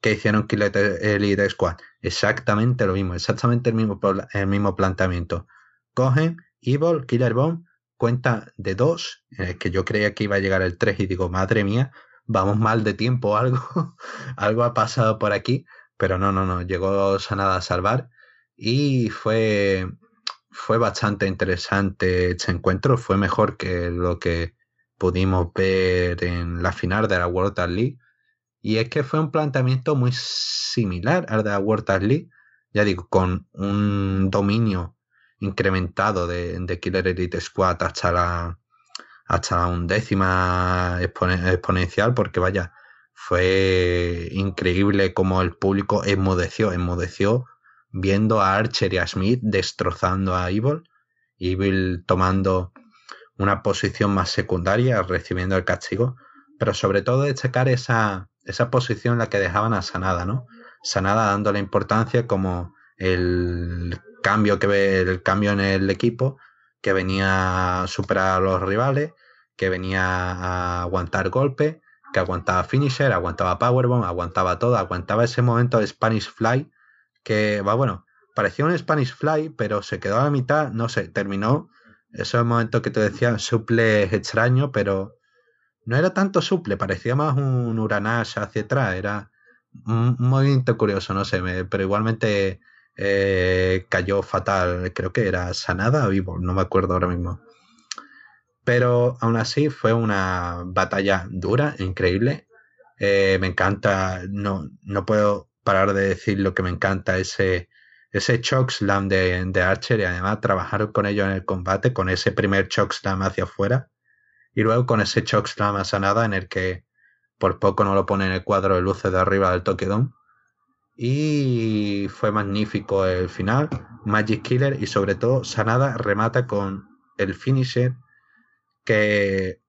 que hicieron Killer Elite Squad. Exactamente lo mismo, exactamente el mismo, el mismo planteamiento. Cogen Evil, Killer Bomb, cuenta de dos, que yo creía que iba a llegar el 3 y digo, madre mía, vamos mal de tiempo, algo, algo ha pasado por aquí, pero no, no, no, llegó Sanada a salvar y fue, fue bastante interesante este encuentro, fue mejor que lo que pudimos ver en la final de la World League y es que fue un planteamiento muy similar al de la ya digo, con un dominio incrementado de, Killer Elite Squad hasta la, hasta la undécima exponencial, porque vaya, fue increíble como el público enmudeció, enmudeció viendo a Archer y a Smith destrozando a Evil, Evil tomando una posición más secundaria, recibiendo el castigo, pero sobre todo destacar esa, esa posición la que dejaban a Sanada, ¿no? Sanada dándole importancia como el cambio que ve, el cambio en el equipo, que venía a superar a los rivales, que venía a aguantar golpe, que aguantaba finisher, aguantaba powerbomb, aguantaba todo, aguantaba ese momento de Spanish Fly, que va bueno, parecía un Spanish Fly, pero se quedó a la mitad, no sé, terminó. Ese momento que te decía, suple extraño, pero no era tanto suple, parecía más un Uranage hacia atrás, era un movimiento curioso, no sé, pero igualmente eh, cayó fatal, creo que era Sanada o Vivo, no me acuerdo ahora mismo. Pero aún así fue una batalla dura, increíble. Eh, me encanta, no, no puedo parar de decir lo que me encanta ese, ese slam de, de Archer y además trabajar con ellos en el combate, con ese primer choke slam hacia afuera y luego con ese chokeslam a Sanada en el que por poco no lo pone en el cuadro de luces de arriba del Tokyo Dome. Y fue magnífico el final. Magic Killer y sobre todo Sanada remata con el finisher que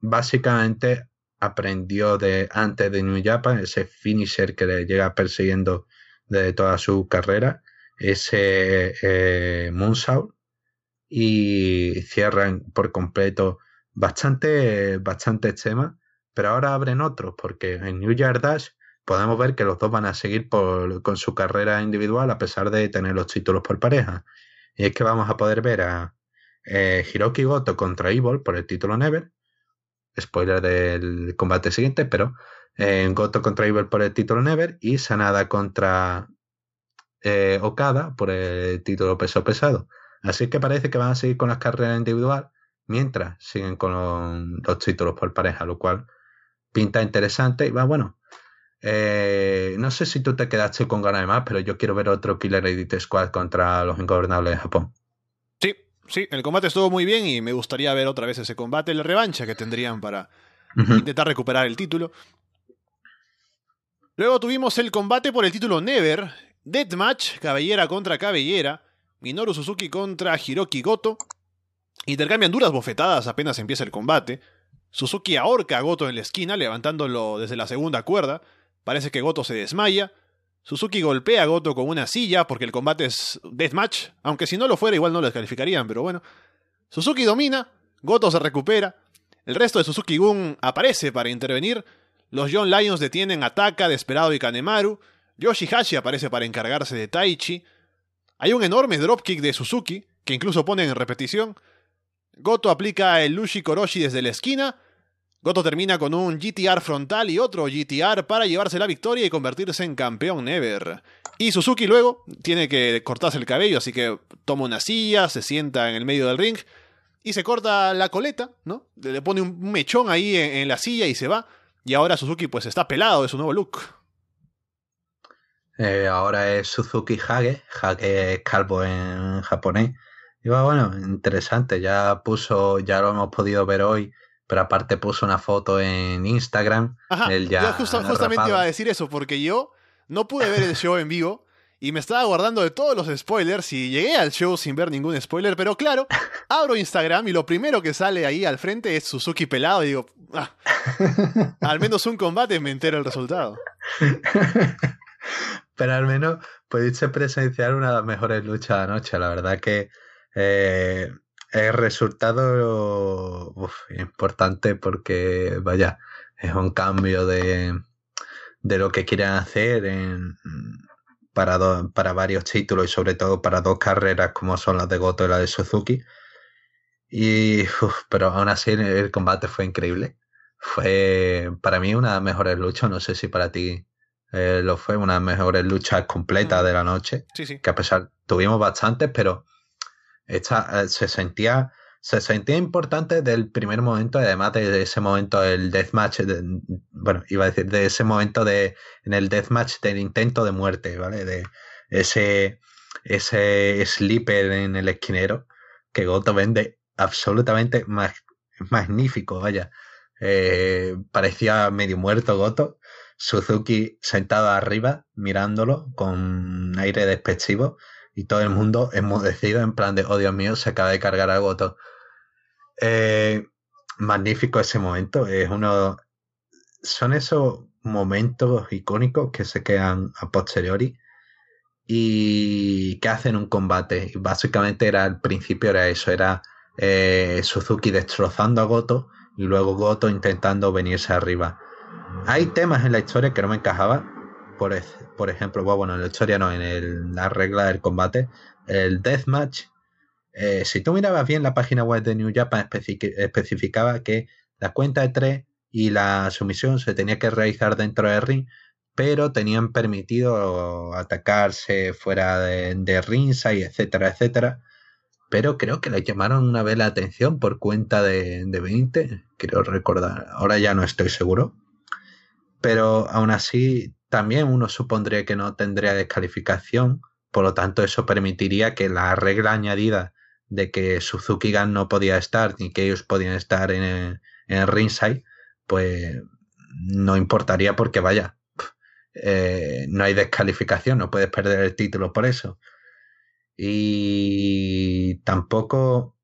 básicamente aprendió de antes de New Japan, ese finisher que le llega persiguiendo de toda su carrera, ese eh, y cierran por completo bastante, bastante tema, pero ahora abren otros, porque en New Year Dash podemos ver que los dos van a seguir con su carrera individual a pesar de tener los títulos por pareja. Y es que vamos a poder ver a eh, Hiroki Goto contra Evil por el título Never. Spoiler del combate siguiente, pero eh, Goto contra Evil por el título Never y Sanada contra eh, Okada por el título peso pesado. Así que parece que van a seguir con las carreras individual mientras siguen con los títulos por pareja, lo cual pinta interesante y va bueno. Eh, no sé si tú te quedaste con ganas de más, pero yo quiero ver otro Killer Edit Squad contra los ingobernables de Japón. Sí, sí, el combate estuvo muy bien y me gustaría ver otra vez ese combate, la revancha que tendrían para intentar recuperar el título. Luego tuvimos el combate por el título Never, Deathmatch, cabellera contra cabellera, Minoru Suzuki contra Hiroki Goto. Intercambian duras bofetadas apenas empieza el combate. Suzuki ahorca a Goto en la esquina, levantándolo desde la segunda cuerda. Parece que Goto se desmaya. Suzuki golpea a Goto con una silla porque el combate es deathmatch, aunque si no lo fuera igual no lo descalificarían, pero bueno. Suzuki domina, Goto se recupera. El resto de Suzuki Gun aparece para intervenir. Los John Lions detienen a Taka, Desperado y Kanemaru. Yoshihashi aparece para encargarse de Taichi. Hay un enorme dropkick de Suzuki, que incluso ponen en repetición. Goto aplica el Lushi Koroshi desde la esquina. Goto termina con un GTR frontal y otro GTR para llevarse la victoria y convertirse en campeón Never. Y Suzuki luego tiene que cortarse el cabello, así que toma una silla, se sienta en el medio del ring y se corta la coleta, ¿no? Le pone un mechón ahí en, la silla y se va. Y ahora Suzuki pues está pelado de su nuevo look. Eh, ahora es Suzuki Hage, Hage es calvo en japonés. Y bueno, interesante, ya puso, ya lo hemos podido ver hoy, pero aparte puso una foto en Instagram. Ajá, ya justamente iba a decir eso, porque yo no pude ver el show en vivo y me estaba guardando de todos los spoilers y llegué al show sin ver ningún spoiler, pero claro, abro Instagram y lo primero que sale ahí al frente es Suzuki pelado y digo, ah, al menos un combate me entero el resultado. pero al menos pudiste presenciar una de las mejores luchas de la noche. La verdad que eh, el resultado importante porque, vaya, es un cambio de, de lo que quieren hacer en, para, para varios títulos y sobre todo para dos carreras como son las de Goto y la de Suzuki. Y, pero aún así el combate fue increíble. Fue para mí una de las mejores luchas, no sé si para ti eh, lo fue una de las mejores luchas completas de la noche. Que a pesar, tuvimos bastantes, pero eh, se sentía se sentía importante del primer momento, además de ese momento del deathmatch, bueno, iba a decir, de ese momento de, en el deathmatch del intento de muerte, ¿vale? De ese, ese sleeper en el esquinero que Goto vende absolutamente magnífico, vaya. Eh, parecía medio muerto Goto, Suzuki sentado arriba, mirándolo con aire despectivo y todo el mundo enmudecido en plan de, oh Dios mío, se acaba de cargar a Goto. Eh, magnífico ese momento, es uno... Son esos momentos icónicos que se quedan a posteriori y que hacen un combate. Básicamente era al principio era eso, era eh, Suzuki destrozando a Goto y luego Goto intentando venirse arriba. Hay temas en la historia que no me encajaban. Por, ejemplo, bueno, en la historia no, en la regla del combate. El deathmatch. Eh, si tú mirabas bien la página web de New Japan, especificaba que la cuenta de tres y la sumisión se tenía que realizar dentro del ring, pero tenían permitido atacarse fuera de, de ringside, etcétera, etcétera. Pero creo que le llamaron una vez la atención por cuenta de, de 20, quiero recordar, ahora ya no estoy seguro pero aún así también uno supondría que no tendría descalificación, por lo tanto eso permitiría que la regla añadida de que Suzuki Gun no podía estar ni que ellos podían estar en el, en ringside, pues no importaría porque vaya, eh, no hay descalificación, no puedes perder el título por eso. Y tampoco,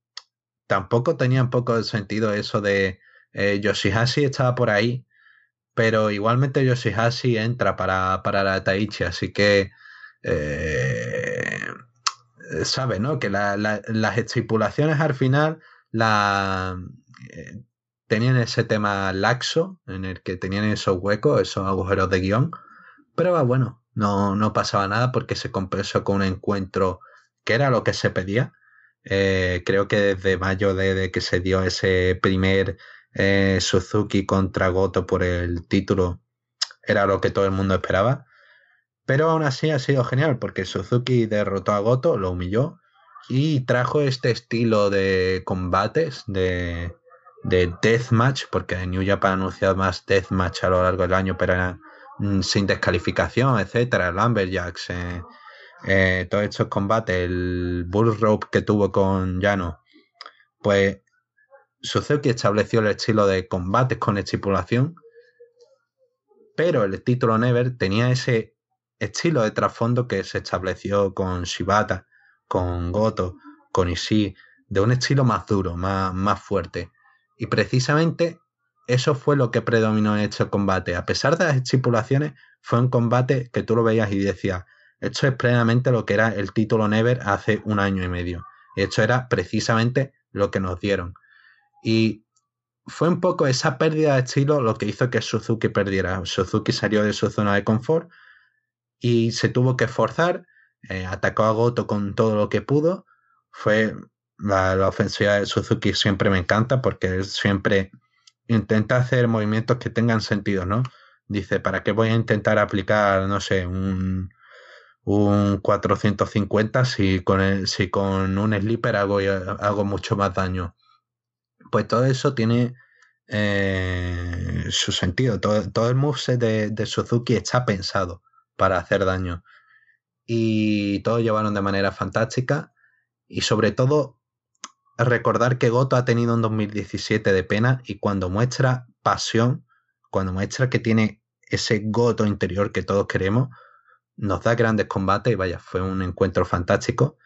tampoco tenía un poco de sentido eso de eh, Yoshihashi estaba por ahí, pero igualmente Yoshihashi entra para, para la Taichi, así que eh, sabe, ¿no? Que las estipulaciones al final la, eh, tenían ese tema laxo, en el que tenían esos huecos, esos agujeros de guion, pero bueno, no, no pasaba nada porque se compensó con un encuentro que era lo que se pedía. Eh, creo que desde mayo, de que se dio ese primer eh, Suzuki contra Goto por el título, era lo que todo el mundo esperaba. Pero aún así ha sido genial porque Suzuki derrotó a Goto, lo humilló y trajo este estilo de combates, de, de deathmatch, porque New Japan anunciado más deathmatch a lo largo del año, pero mm, sin descalificación, etcétera, Lumberjacks, eh, eh, todos estos combates, el Bull Rope que tuvo con Yano, pues Suzuki estableció el estilo de combates con estipulación, pero el título Never tenía ese estilo de trasfondo que se estableció con Shibata, con Goto, con Ishii, de un estilo más duro, más, más fuerte. Y precisamente eso fue lo que predominó en este combate. A pesar de las estipulaciones, fue un combate que tú lo veías y decías, esto es plenamente lo que era el título Never hace un año y medio. Y esto era precisamente lo que nos dieron. Y fue un poco esa pérdida de estilo lo que hizo que Suzuki perdiera. Suzuki salió de su zona de confort y se tuvo que esforzar, eh, atacó a Goto con todo lo que pudo. Fue la, la, ofensiva de Suzuki siempre me encanta porque él siempre intenta hacer movimientos que tengan sentido, ¿no? Dice, ¿para qué voy a intentar aplicar, no sé, un, un 450 si con, el, si con un slipper hago, hago mucho más daño. Pues todo eso tiene eh, su sentido. Todo, el moveset de, de, Suzuki está pensado para hacer daño. Y todo llevaron de manera fantástica. Y sobre todo, recordar que Goto ha tenido un 2017 de pena y cuando muestra pasión, cuando muestra que tiene ese Goto interior que todos queremos, nos da grandes combates y vaya, fue un encuentro fantástico.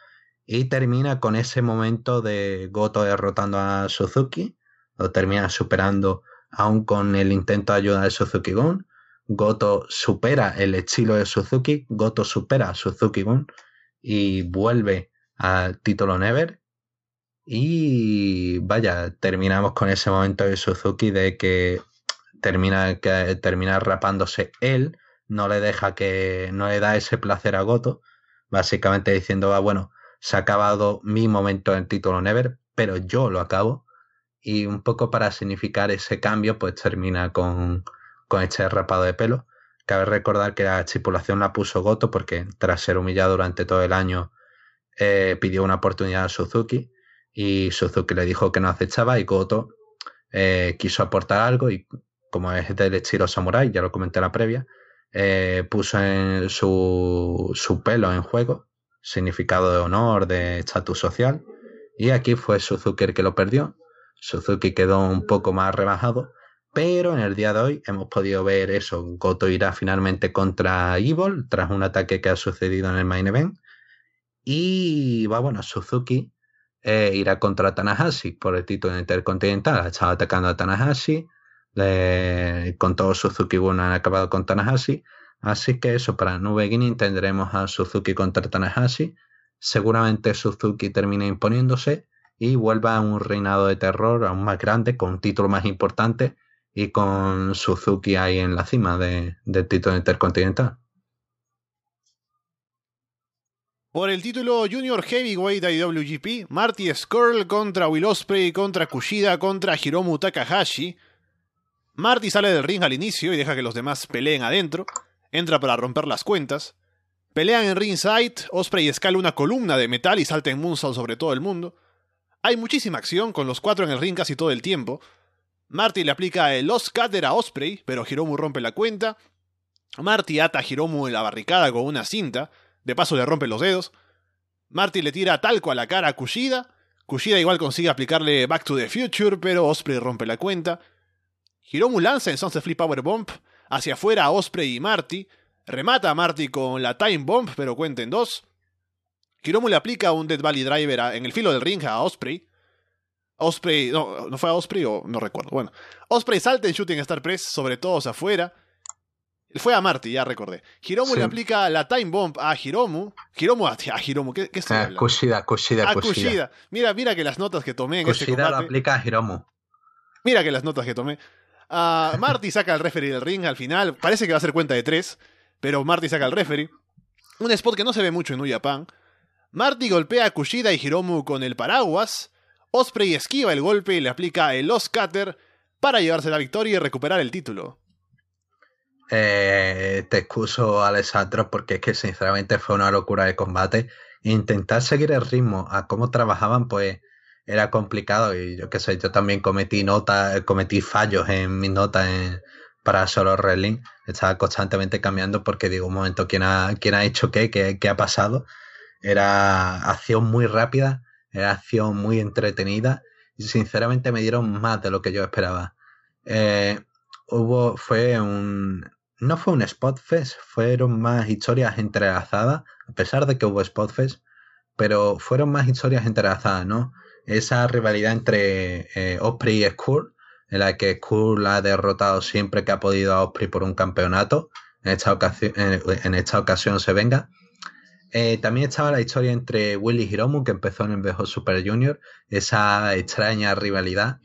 Y termina con ese momento de Goto derrotando a Suzuki, lo termina superando aún con el intento de ayuda de Suzuki Gun. Goto supera el estilo de Suzuki, Goto supera a Suzuki Gun y vuelve al título Never. Y vaya, terminamos con ese momento de Suzuki de que termina, rapándose él no le deja que, no le da ese placer a Goto, básicamente diciendo, ah, bueno, se ha acabado mi momento en título Never, pero yo lo acabo. Y un poco para significar ese cambio, pues termina con, con este rapado de pelo. Cabe recordar que la estipulación la puso Goto porque tras ser humillado durante todo el año eh, pidió una oportunidad a Suzuki y Suzuki le dijo que no acechaba y Goto eh, quiso aportar algo y como es del estilo samurai, ya lo comenté en la previa, eh, puso en su, su pelo en juego, significado de honor, de estatus social, y aquí fue Suzuki el que lo perdió. Suzuki quedó un poco más rebajado, pero en el día de hoy hemos podido ver eso. Goto irá finalmente contra Evil tras un ataque que ha sucedido en el main event. Y va, bueno, Suzuki eh, irá contra Tanahashi por el título intercontinental. Ha estado atacando a Tanahashi con todo Suzuki bueno han acabado con Tanahashi. Así que eso, para New Beginning tendremos a Suzuki contra Tanahashi. Seguramente Suzuki termine imponiéndose y vuelva a un reinado de terror aún más grande, con un título más importante y con Suzuki ahí en la cima de, del título intercontinental. Por el título Junior Heavyweight IWGP, Marty Skrull contra Will Ospreay contra Kushida contra Hiromu Takahashi. Marty sale del ring al inicio y deja que los demás peleen adentro. Entra para romper las cuentas. Pelean en ringside, Osprey escala una columna de metal y salta en moonsault sobre todo el mundo. Hay muchísima acción, con los cuatro en el ring casi todo el tiempo. Marty le aplica el Lost Cutter a Osprey, pero Hiromu rompe la cuenta. Marty ata a Hiromu en la barricada con una cinta, de paso le rompe los dedos. Marty le tira talco a la cara a Kushida. Kushida igual consigue aplicarle Back to the Future, pero Osprey rompe la cuenta. Hiromu lanza en Sunset Flip Power Bomb hacia afuera a Osprey y Marty. Remata a Marty con la Time Bomb, pero cuenten dos. Hiromu le aplica un Dead Valley Driver en el filo del ring a Osprey. Osprey, no, no fue a Osprey o no recuerdo. Bueno, Osprey salta en Shooting Star Press, sobre todos afuera. Fue a Marty, ya recordé. Hiromu le aplica la Time Bomb a Hiromu. Hiromu a, Hiromu, ¿qué, qué estoy ah, Kushida, Kushida, Kushida. Mira, mira que las notas que tomé en este combate. lo aplica a Hiromu. Mira que las notas que tomé. Uh, Marty saca al referee del ring al final. Parece que va a ser cuenta de tres, pero Marty saca al referee. Un spot que no se ve mucho en New Japan. Marty golpea a Kushida y Hiromu con el paraguas. Osprey esquiva el golpe y le aplica el Lost Cutter para llevarse la victoria y recuperar el título. Eh, te excuso, Alessandro, porque es que sinceramente fue una locura de combate. Intentar seguir el ritmo a cómo trabajaban, pues era complicado. Y yo qué sé, yo también cometí notas, cometí fallos en mis notas para solo wrestling. Estaba constantemente cambiando porque digo, un momento, ¿quién ha, quién ha hecho qué? qué? ¿Qué ha pasado? Era acción muy rápida, era acción muy entretenida y sinceramente me dieron más de lo que yo esperaba. Eh, hubo, fue un, no fue un Spotfest, fueron más historias entrelazadas, a pesar de que hubo Spotfest, pero fueron más historias entrelazadas, ¿no? Esa rivalidad entre eh, Osprey y Skull, en la que Skull ha derrotado siempre que ha podido a Osprey por un campeonato, en esta ocasión, en esta ocasión se venga. Eh, también estaba la historia entre Willy y Hiromu, que empezó en el Bejo Super Junior, esa extraña rivalidad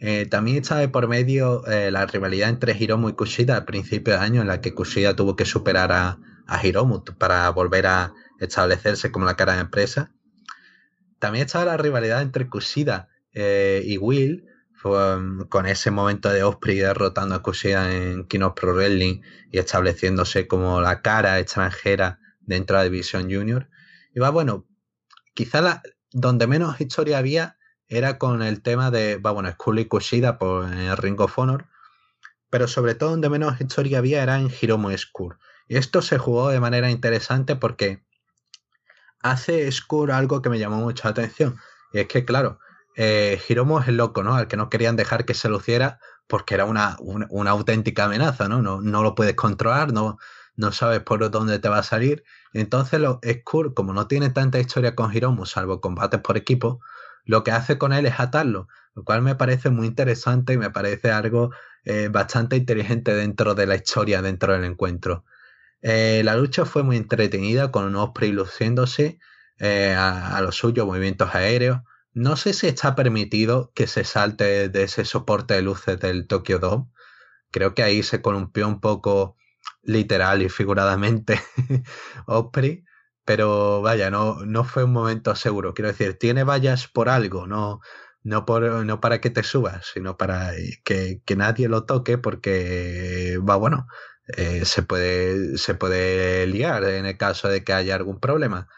eh, también está de por medio la rivalidad entre Hiromu y Kushida al principio de año, en la que Kushida tuvo que superar a, Hiromu para volver a establecerse como la cara de empresa. También estaba la rivalidad entre Kushida eh, y Will, um, con ese momento de Osprey derrotando a Kushida en Kino Pro Wrestling y estableciéndose como la cara extranjera dentro de la división junior. Y va, bueno, quizá la, donde menos historia había era con el tema de, va, bueno, Skull y Kushida por el Ring of Honor, pero sobre todo donde menos historia había era en Hiromu Skull. Y esto se jugó de manera interesante porque hace Skull algo que me llamó mucha atención. Y es que, claro, eh, Hiromu es el loco, ¿no? Al que no querían dejar que se luciera porque era una, una, auténtica amenaza, ¿no? ¿no? Lo puedes controlar, no, no sabes por dónde te va a salir. Entonces, lo, Skull, como no tiene tanta historia con Hiromu, salvo combates por equipo, lo que hace con él es atarlo, lo cual me parece muy interesante y me parece algo eh, bastante inteligente dentro de la historia, dentro del encuentro. Eh, la lucha fue muy entretenida con un Osprey luciéndose eh, a, lo suyo, movimientos aéreos. No sé si está permitido que se salte de ese soporte de luces del Tokyo Dome. Creo que ahí se columpió un poco literal y figuradamente Osprey pero vaya, no, no fue un momento seguro. Quiero decir, tiene vallas por algo, no, no, por, no para que te subas, sino para que, nadie lo toque porque, va, bueno, eh, se, puede, se puede liar en el caso de que haya algún problema.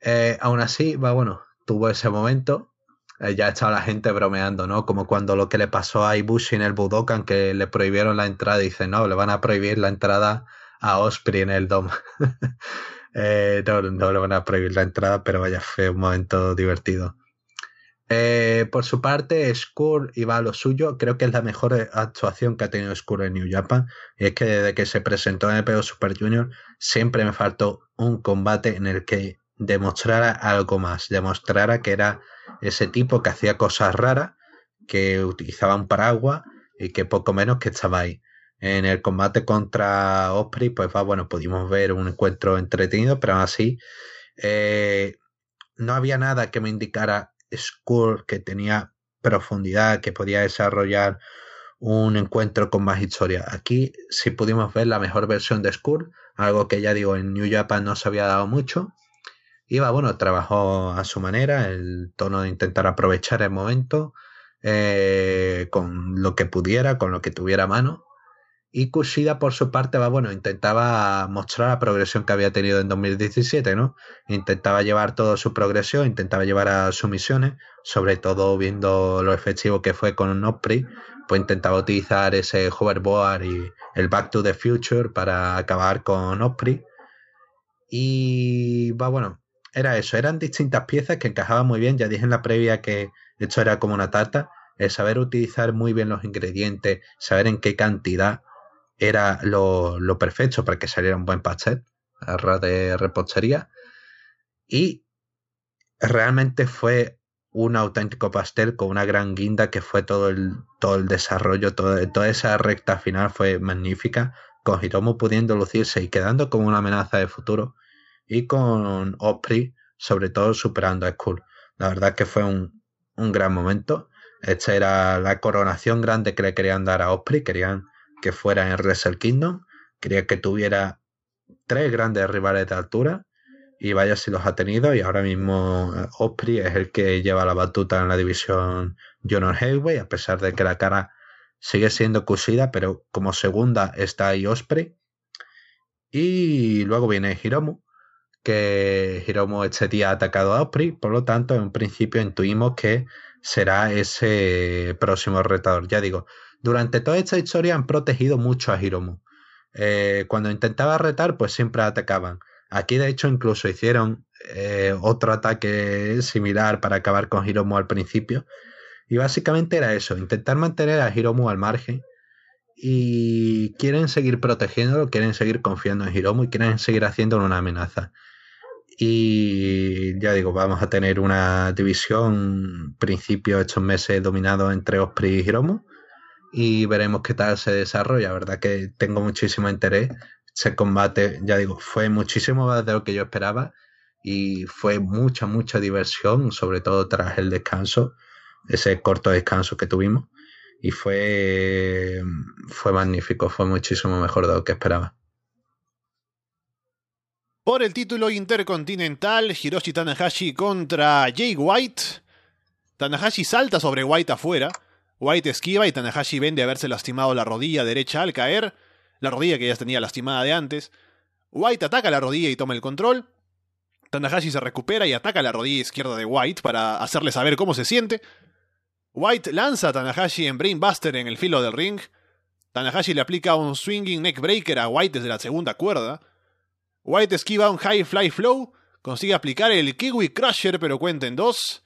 Eh, aún así, va, bueno, tuvo ese momento. Eh, ya estaba la gente bromeando, ¿no? Como cuando lo que le pasó a Ibushi en el Budokan, que le prohibieron la entrada, y dice, no, le van a prohibir la entrada a Osprey en el Dom. Eh, no, no, le van a prohibir la entrada, pero vaya, fue un momento divertido. Eh, por su parte, Skur iba a lo suyo. Creo que es la mejor actuación que ha tenido Skur en New Japan. Y es que desde que se presentó en el PO Super Junior, siempre me faltó un combate en el que demostrara algo más. Demostrara que era ese tipo que hacía cosas raras, que utilizaba un paraguas y que poco menos que estaba ahí. En el combate contra Osprey, pues va, bueno, pudimos ver un encuentro entretenido, pero aún así eh, no había nada que me indicara Skull que tenía profundidad, que podía desarrollar un encuentro con más historia. Aquí sí pudimos ver la mejor versión de Skull, algo que ya digo en New Japan no se había dado mucho. Iba, bueno, trabajó a su manera, el tono de intentar aprovechar el momento eh, con lo que pudiera, con lo que tuviera a mano. Y Kushida, por su parte, va, bueno, intentaba mostrar la progresión que había tenido en 2017, ¿no? Intentaba llevar toda su progresión, intentaba llevar a sumisiones, sobre todo viendo lo efectivo que fue con Osprey, pues intentaba utilizar ese hoverboard y el Back to the Future para acabar con Osprey. Y va, bueno, era eso, eran distintas piezas que encajaban muy bien, ya dije en la previa que esto era como una tarta, el saber utilizar muy bien los ingredientes, saber en qué cantidad era lo, lo perfecto para que saliera un buen pastel, arroz de repostería. Y realmente fue un auténtico pastel con una gran guinda que fue todo el, todo el desarrollo, toda esa recta final fue magnífica, con Hiromu pudiendo lucirse y quedando como una amenaza de futuro, y con Osprey sobre todo superando a Skull. La verdad que fue un, un gran momento. Esta era la coronación grande que le querían dar a Osprey, querían que fuera en Wrestle Kingdom, querían que tuviera tres grandes rivales de altura y vaya si los ha tenido y ahora mismo eh, Osprey es el que lleva la batuta en la división Junior Heavyweight a pesar de que la cara sigue siendo cosida pero como segunda está ahí Osprey. Y luego viene Hiromu que Hiromu este día ha atacado a Osprey. Por lo tanto en un principio intuimos que será ese próximo retador. Ya digo durante toda esta historia han protegido mucho a Hiromu eh, cuando intentaba retar pues siempre atacaban Aquí de hecho incluso hicieron eh, otro ataque similar para acabar con Hiromu al principio. Y básicamente era eso, intentar mantener a Hiromu al margen. Y quieren seguir protegiéndolo, quieren seguir confiando en Hiromu y quieren seguir haciéndolo una amenaza. Y ya digo, vamos a tener una división principio estos meses dominado entre Osprey y Hiromu. Y veremos qué tal se desarrolla. La verdad que tengo muchísimo interés ese combate, ya digo, fue muchísimo más de lo que yo esperaba y fue mucha, mucha diversión, sobre todo tras el descanso, ese corto descanso que tuvimos. Y fue, fue magnífico, fue muchísimo mejor de lo que esperaba. Por el título intercontinental, Hiroshi Tanahashi contra Jay White. Tanahashi salta sobre White afuera. White esquiva y Tanahashi vende haberse lastimado la rodilla derecha al caer la rodilla que ya tenía lastimada de antes. White ataca la rodilla y toma el control. Tanahashi se recupera y ataca la rodilla izquierda de White para hacerle saber cómo se siente. White lanza a Tanahashi en Brainbuster en el filo del ring. Tanahashi le aplica un swinging neck breaker a White desde la segunda cuerda. White esquiva un high fly flow, consigue aplicar el Kiwi Crusher pero cuenta en dos.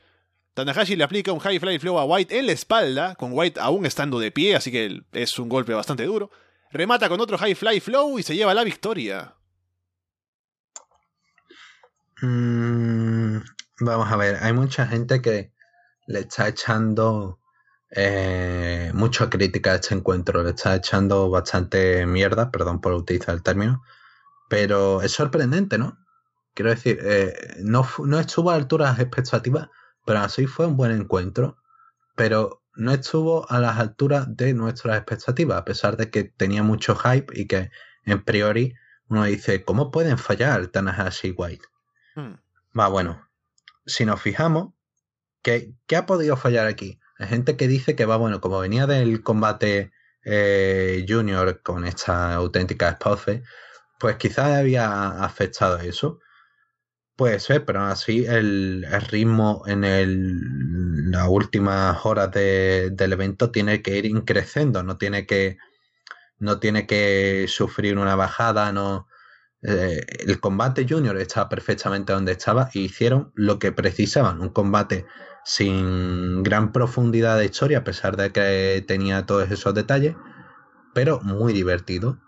Tanahashi le aplica un high fly flow a White en la espalda, con White aún estando de pie, así que es un golpe bastante duro remata con otro High Fly Flow y se lleva la victoria. Mm, vamos a ver, hay mucha gente que le está echando eh, mucha crítica a este encuentro, le está echando bastante mierda, perdón por utilizar el término, pero es sorprendente, ¿no? Quiero decir, eh, no, estuvo a altura de las expectativas, pero así fue un buen encuentro. Pero no estuvo a las alturas de nuestras expectativas, a pesar de que tenía mucho hype y que en priori uno dice, ¿cómo pueden fallar Tanahashi White? Hmm. Va, bueno, si nos fijamos, ¿qué, ha podido fallar aquí? Hay gente que dice que va, bueno, como venía del combate eh, junior con esta auténtica esposa, pues quizás había afectado eso. Puede ser, pero así el, ritmo en el, las últimas horas del evento tiene que ir increciendo, no tiene que, no tiene que sufrir una bajada, no. Eh, el combate junior estaba perfectamente donde estaba y hicieron lo que precisaban, un combate sin gran profundidad de historia, a pesar de que tenía todos esos detalles, pero muy divertido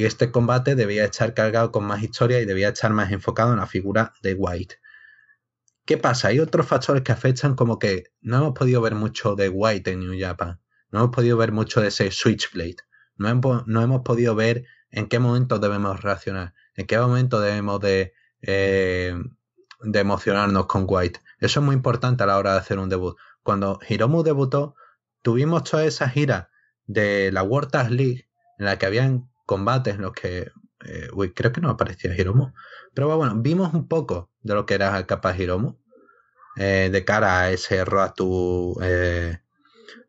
y este combate debía estar cargado con más historia y debía estar más enfocado en la figura de White. ¿Qué pasa? Hay otros factores que afectan como que no hemos podido ver mucho de White en New Japan, no hemos podido ver mucho de ese Switchblade, no hemos, podido ver en qué momento debemos reaccionar, en qué momento debemos de, eh, de emocionarnos con White. Eso es muy importante a la hora de hacer un debut. Cuando Hiromu debutó, tuvimos toda esa gira de la World Tag League en la que habían combates en los que. Eh, uy, creo que no aparecía Hiromu. Pero bueno, vimos un poco de lo que era capaz Hiromu. Eh, de cara a ese Road to, eh,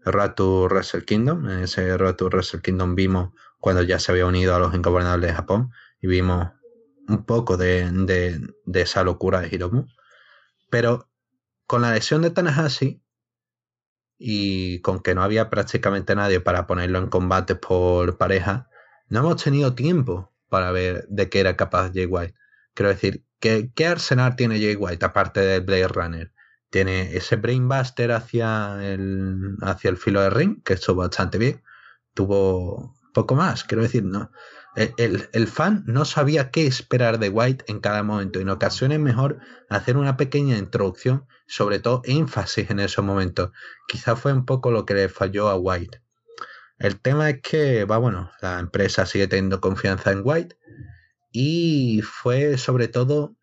Road to Wrestle Kingdom. En ese Road to Wrestle Kingdom vimos cuando ya se había unido a los ingobernables de Japón. Y vimos un poco de, de, de esa locura de Hiromu. Pero con la lesión de Tanahashi y con que no había prácticamente nadie para ponerlo en combate por pareja, no hemos tenido tiempo para ver de qué era capaz Jay White. Quiero decir, ¿qué, qué arsenal tiene Jay White aparte del Blade Runner? Tiene ese Brainbuster hacia el, hacia el filo de ring, que estuvo bastante bien. Tuvo, Poco más, quiero decir, no. El, el, fan no sabía qué esperar de White en cada momento. Y en ocasiones es mejor hacer una pequeña introducción, sobre todo énfasis en esos momentos. Quizá fue un poco lo que le falló a White. El tema es que, va, bueno, la empresa sigue teniendo confianza en White. Y fue sobre todo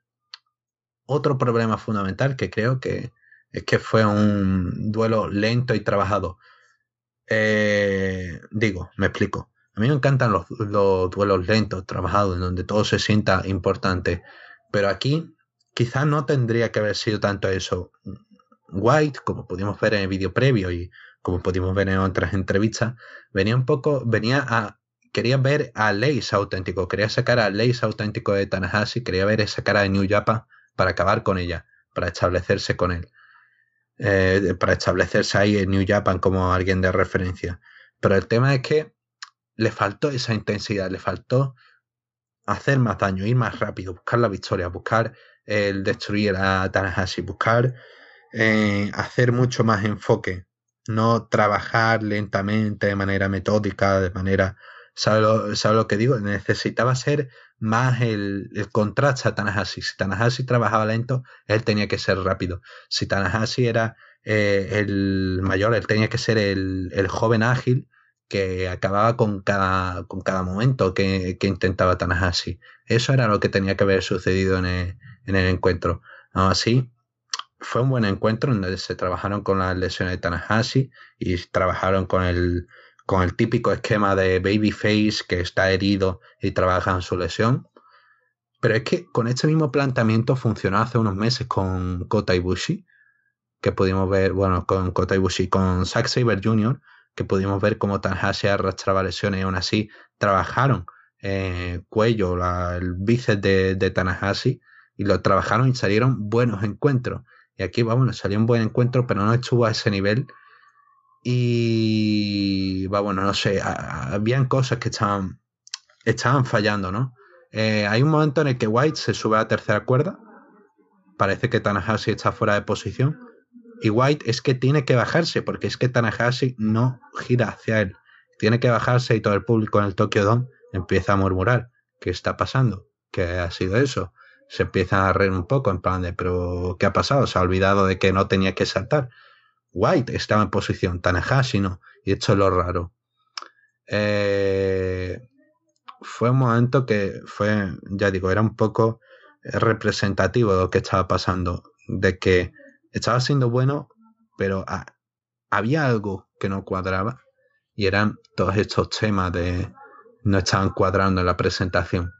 otro problema fundamental que creo que es que fue un duelo lento y trabajado. Eh, digo, me explico. A mí me encantan los, duelos lentos, trabajados, en donde todo se sienta importante. Pero aquí quizás no tendría que haber sido tanto eso. White, como pudimos ver en el vídeo previo y como pudimos ver en otras entrevistas, venía un poco, venía a, quería ver a Lace auténtico, quería sacar a Lace auténtico de Tanahashi, quería ver esa cara de New Japan para acabar con ella, para establecerse con él. Eh, para establecerse ahí en New Japan como alguien de referencia. Pero el tema es que le faltó esa intensidad, le faltó hacer más daño, ir más rápido, buscar la victoria, buscar el destruir a Tanahashi, buscar eh, hacer mucho más enfoque, no trabajar lentamente, de manera metódica, de manera... ¿Sabes lo, lo que digo? Necesitaba ser más el, el, contraste a Tanahashi. Si Tanahashi trabajaba lento, él tenía que ser rápido. Si Tanahashi era eh, el mayor, él tenía que ser el, el joven ágil que acababa con cada, con cada momento que, que, intentaba Tanahashi. Eso era lo que tenía que haber sucedido en el, en el encuentro. Aún así, fue un buen encuentro donde se trabajaron con las lesiones de Tanahashi y trabajaron con el, con el típico esquema de Babyface que está herido y trabaja en su lesión. Pero es que con este mismo planteamiento funcionó hace unos meses con Kota Ibushi, que pudimos ver, bueno, con Kota Ibushi, con Zack Saber Jr., que pudimos ver cómo Tanahashi arrastraba lesiones y aún así trabajaron eh, cuello, el bíceps de, de, Tanahashi y lo trabajaron y salieron buenos encuentros. Y aquí, vamos, salió un buen encuentro, pero no estuvo a ese nivel. Y, va, bueno, no sé, habían cosas que estaban, estaban fallando, ¿no? Eh, hay un momento en el que White se sube a la tercera cuerda. Parece que Tanahashi está fuera de posición y White es que tiene que bajarse, porque es que Tanahashi no gira hacia él. Tiene que bajarse y todo el público en el Tokyo Dome empieza a murmurar. ¿Qué está pasando? ¿Qué ha sido eso? Se empieza a reír un poco en plan de, pero ¿qué ha pasado? Se ha olvidado de que no tenía que saltar. White estaba en posición, Tanahashi no. Y esto es lo raro. Eh, fue un momento que fue, ya digo, era un poco representativo de lo que estaba pasando. De que estaba siendo bueno, pero había algo que no cuadraba y eran todos estos temas de no estaban cuadrando en la presentación.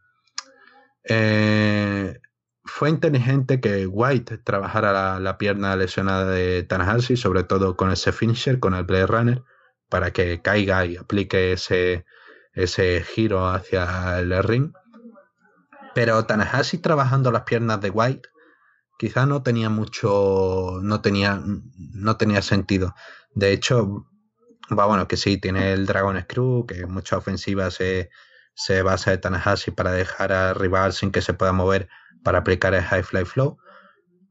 Eh, fue inteligente que White trabajara la, pierna lesionada de Tanahashi, sobre todo con ese finisher, con el Blade Runner, para que caiga y aplique ese, ese giro hacia el ring. Pero Tanahashi trabajando las piernas de White quizá no tenía mucho, no tenía, no tenía sentido. De hecho, va bueno, que sí, tiene el Dragon Screw, que mucha ofensiva se, se basa de Tanahashi para dejar al rival sin que se pueda mover para aplicar el High Fly Flow.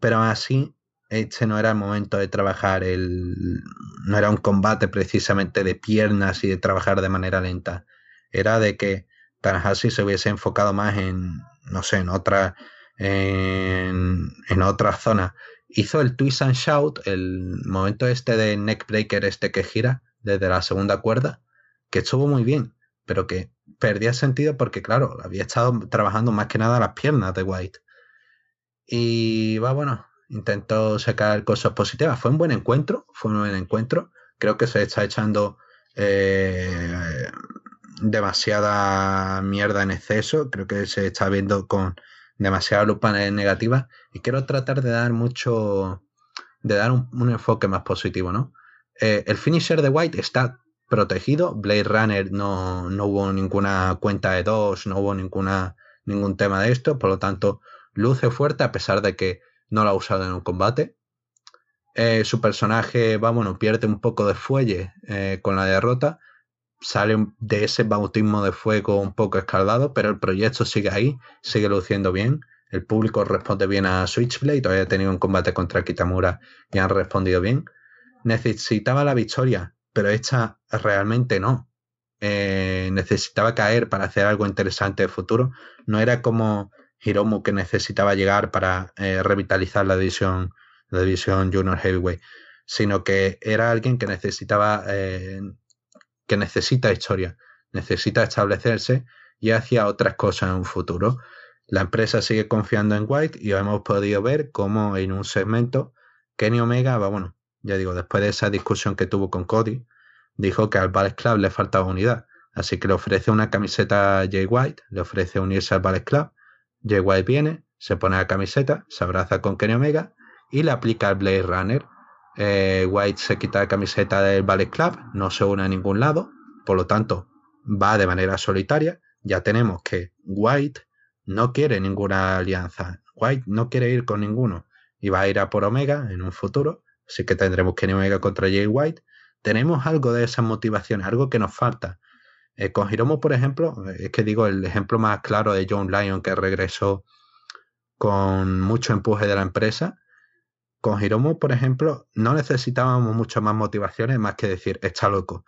Pero así, este no era el momento de trabajar, el, no era un combate precisamente de piernas y de trabajar de manera lenta. Era de que Tanahashi se hubiese enfocado más en, no sé, en otra en, en otra zona. Hizo el twist and shout, el momento este de neckbreaker este que gira desde la segunda cuerda, que estuvo muy bien, pero que perdía sentido porque, claro, había estado trabajando más que nada las piernas de White. Y va, bueno, intentó sacar cosas positivas. Fue un buen encuentro, fue un buen encuentro. Creo que se está echando eh, demasiada mierda en exceso. Creo que se está viendo con demasiada lupa negativa y quiero tratar de dar mucho, de dar un, enfoque más positivo, ¿no? Eh, el finisher de White está protegido, Blade Runner no, no hubo ninguna cuenta de dos, no hubo ninguna, ningún tema de esto, por lo tanto luce fuerte a pesar de que no lo ha usado en un combate. Eh, su personaje, va, bueno, pierde un poco de fuelle eh, con la derrota, sale de ese bautismo de fuego un poco escaldado, pero el proyecto sigue ahí, sigue luciendo bien. El público responde bien a Switchblade, todavía ha tenido un combate contra Kitamura y han respondido bien. Necesitaba la victoria, pero esta realmente no. eh, necesitaba caer para hacer algo interesante de futuro. No era como Hiromu que necesitaba llegar para eh, revitalizar la división, la división Junior Heavyweight, sino que era alguien que necesitaba, eh, que necesita historia, necesita establecerse y hacia otras cosas en un futuro. La empresa sigue confiando en White y hemos podido ver cómo en un segmento Kenny Omega, bueno, ya digo, después de esa discusión que tuvo con Cody, dijo que al Ballet Club le faltaba unidad. Así que le ofrece una camiseta a Jay White, le ofrece unirse al Ballet Club. Jay White viene, se pone la camiseta, se abraza con Kenny Omega y le aplica el Blade Runner. Eh, White se quita la camiseta del Ballet Club, no se une a ningún lado, por lo tanto va de manera solitaria. Ya tenemos que White no quiere ninguna alianza. White no quiere ir con ninguno y va a ir a por Omega en un futuro. Así que tendremos Kenny Omega contra Jay White tenemos algo de esas motivaciones, algo que nos falta. Eh, con Hiromu, por ejemplo, es que digo el ejemplo más claro de John Lyon que regresó con mucho empuje de la empresa. Con Hiromu, por ejemplo, no necesitábamos muchas más motivaciones más que decir, está loco.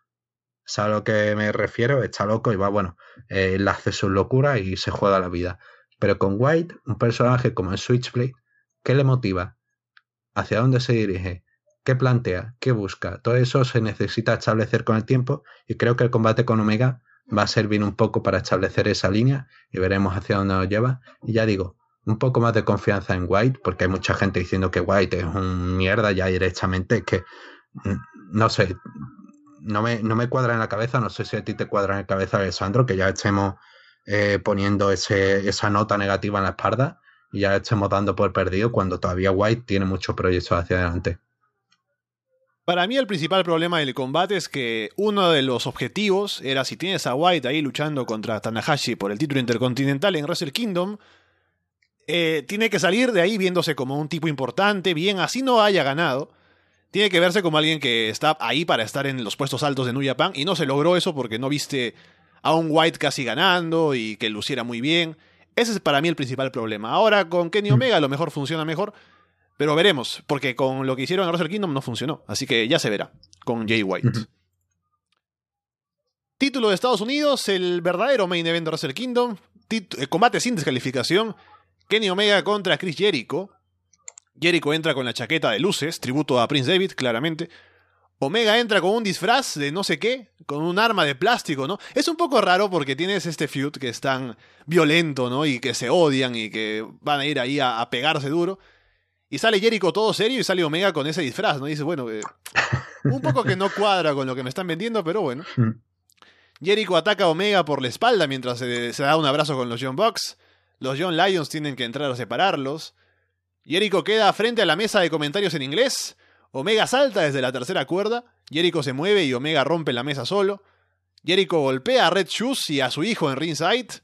¿Sabes a lo que me refiero? Está loco y va, bueno, eh, él hace sus locuras y se juega la vida. Pero con White, un personaje como el Switchblade, ¿qué le motiva? ¿Hacia dónde se dirige? Qué plantea, qué busca. Todo eso se necesita establecer con el tiempo y creo que el combate con Omega va a servir un poco para establecer esa línea y veremos hacia dónde nos lleva. Y ya digo, un poco más de confianza en White, porque hay mucha gente diciendo que White es un mierda ya directamente, que mm, no sé, no me, no me cuadra en la cabeza, no sé si a ti te cuadra en la cabeza, Alessandro, que ya estemos eh, poniendo ese, esa nota negativa en la espalda y ya estemos dando por perdido cuando todavía White tiene muchos proyectos hacia adelante. Para mí el principal problema del combate es que uno de los objetivos era si tienes a White ahí luchando contra Tanahashi por el título intercontinental en Wrestle Kingdom, eh, tiene que salir de ahí viéndose como un tipo importante, bien así no haya ganado. Tiene que verse como alguien que está ahí para estar en los puestos altos de New Japan y no se logró eso porque no viste a un White casi ganando y que luciera muy bien. Ese es para mí el principal problema. Ahora con Kenny mm. Omega a lo mejor funciona mejor, pero veremos, porque con lo que hicieron en Wrestle Kingdom no funcionó. Así que ya se verá con Jay White. Título de Estados Unidos, el verdadero main event de Wrestle Kingdom. Eh, combate sin descalificación. Kenny Omega contra Chris Jericho. Jericho entra con la chaqueta de luces, tributo a Prince David, claramente. Omega entra con un disfraz de no sé qué, con un arma de plástico, ¿no? Es un poco raro porque tienes este feud que es tan violento, ¿no? Y que se odian y que van a ir ahí a pegarse duro. Y sale Jericho todo serio y sale Omega con ese disfraz, ¿no? Y dice, bueno, eh, un poco que no cuadra con lo que me están vendiendo, pero bueno. Hmm. Jericho ataca a Omega por la espalda mientras se, da un abrazo con los John Bucks. Los John Lions tienen que entrar a separarlos. Jericho queda frente a la mesa de comentarios en inglés. Omega salta desde la tercera cuerda. Jericho se mueve y Omega rompe la mesa solo. Jericho golpea a Red Shoes y a su hijo en ringside.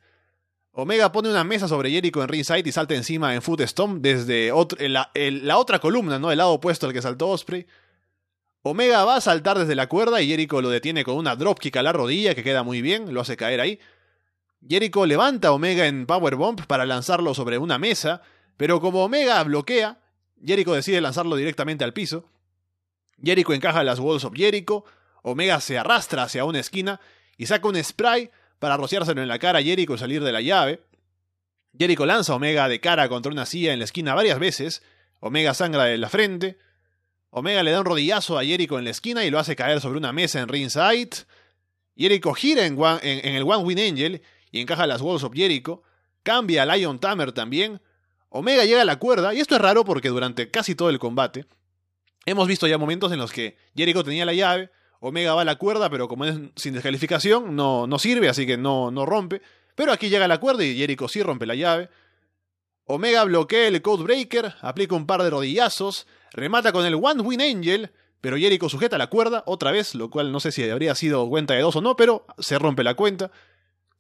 Omega pone una mesa sobre Jericho en ringside y salta encima en Foot Stomp desde la, otra columna, ¿no? El lado opuesto al que saltó Osprey. Omega va a saltar desde la cuerda y Jericho lo detiene con una dropkick a la rodilla que queda muy bien, lo hace caer ahí. Jericho levanta a Omega en Powerbomb para lanzarlo sobre una mesa, pero como Omega bloquea, Jericho decide lanzarlo directamente al piso. Jericho encaja las Walls of Jericho, Omega se arrastra hacia una esquina y saca un spray para rociárselo en la cara a Jericho y salir de la llave. Jericho lanza a Omega de cara contra una silla en la esquina varias veces. Omega sangra de la frente. Omega le da un rodillazo a Jericho en la esquina y lo hace caer sobre una mesa en ringside. Jericho gira en, el One Win Angel y encaja las Walls of Jericho. Cambia a Lion Tamer también. Omega llega a la cuerda, y esto es raro porque durante casi todo el combate hemos visto ya momentos en los que Jericho tenía la llave, Omega va a la cuerda, pero como es sin descalificación, no, no sirve, así que no, no rompe. Pero aquí llega la cuerda y Jericho sí rompe la llave. Omega bloquea el Codebreaker, aplica un par de rodillazos, remata con el One Win Angel, pero Jericho sujeta la cuerda otra vez, lo cual no sé si habría sido cuenta de dos o no, pero se rompe la cuenta.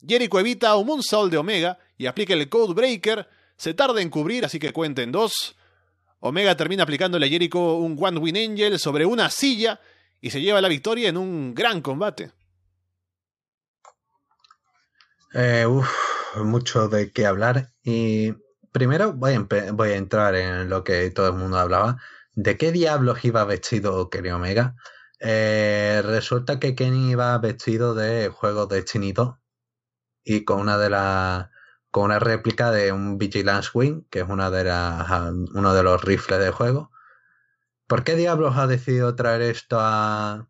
Jericho evita un Moonsault de Omega y aplica el Codebreaker, se tarda en cubrir, así que cuenta en dos. Omega termina aplicándole a Jericho un One Win Angel sobre una silla y se lleva la victoria en un gran combate. Eh, mucho de qué hablar. Y primero voy a, entrar en lo que todo el mundo hablaba. ¿De qué diablos iba vestido Kenny Omega? Eh, resulta que Kenny iba vestido de juego de chinito y con una de las con una réplica de un Vigilance Wing, que es una de las, uno de los rifles de juego. ¿Por qué diablos ha decidido traer esto a,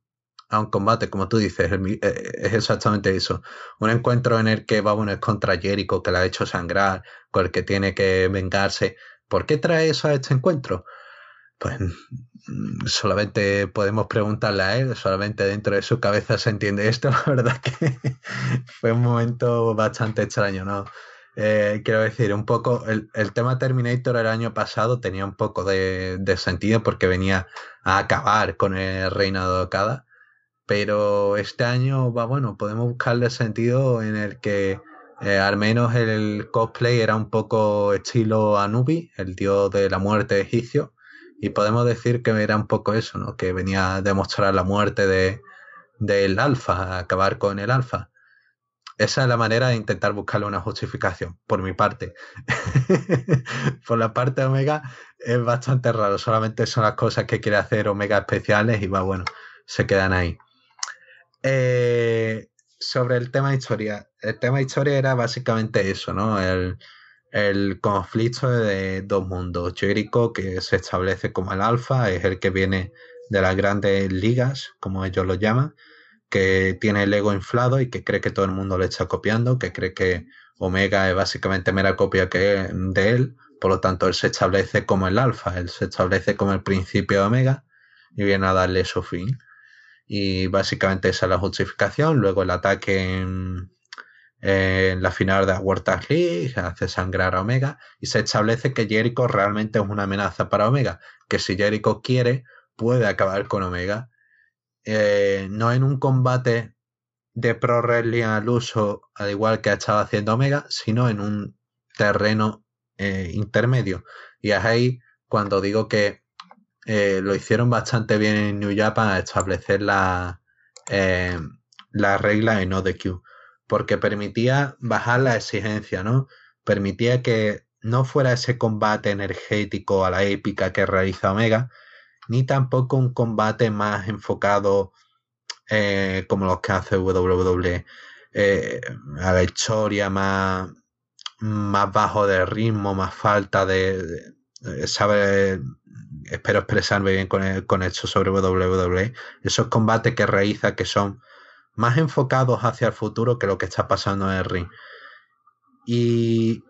a un combate? Como tú dices, eh, es exactamente eso. Un encuentro en el que es contra Jericho, que la ha hecho sangrar, con el que tiene que vengarse. ¿Por qué trae eso a este encuentro? Pues mm, solamente podemos preguntarle a él, solamente dentro de su cabeza se entiende esto. La verdad que fue un momento bastante extraño, ¿no? Eh, quiero decir, un poco, el, tema Terminator el año pasado tenía un poco de, sentido porque venía a acabar con el reinado de Okada, pero este año va bueno, podemos buscarle sentido en el que eh, al menos el cosplay era un poco estilo Anubi, el dios de la muerte egipcio, y podemos decir que era un poco eso, ¿no? que venía a demostrar la muerte de, del alfa, acabar con el alfa. Esa es la manera de intentar buscarle una justificación, por mi parte. por la parte de Omega es bastante raro, solamente son las cosas que quiere hacer Omega especiales y va, bueno, se quedan ahí. Eh, sobre el tema historia, el tema historia era básicamente eso, ¿no? El, el conflicto de dos mundos. Jericho, que se establece como el alfa, es el que viene de las grandes ligas, como ellos lo llaman, que tiene el ego inflado y que cree que todo el mundo le está copiando, que cree que Omega es básicamente mera copia que de él, por lo tanto él se establece como el alfa, él se establece como el principio de Omega y viene a darle su fin. Y básicamente esa es la justificación. Luego el ataque en, la final de la League hace sangrar a Omega y se establece que Jericho realmente es una amenaza para Omega, que si Jericho quiere puede acabar con Omega eh, no en un combate de pro wrestling al uso, al igual que ha estado haciendo Omega, sino en un terreno eh, intermedio. Y es ahí cuando digo que eh, lo hicieron bastante bien en New Japan a establecer la, la regla en ODQ, porque permitía bajar la exigencia, ¿no? Permitía que no fuera ese combate energético a la épica que realiza Omega, ni tampoco un combate más enfocado eh, como los que hace WWE eh, a la historia más, más bajo de ritmo, más falta de, saber espero expresarme bien con, con esto sobre WWE esos combates que realiza que son más enfocados hacia el futuro que lo que está pasando en el ring. Y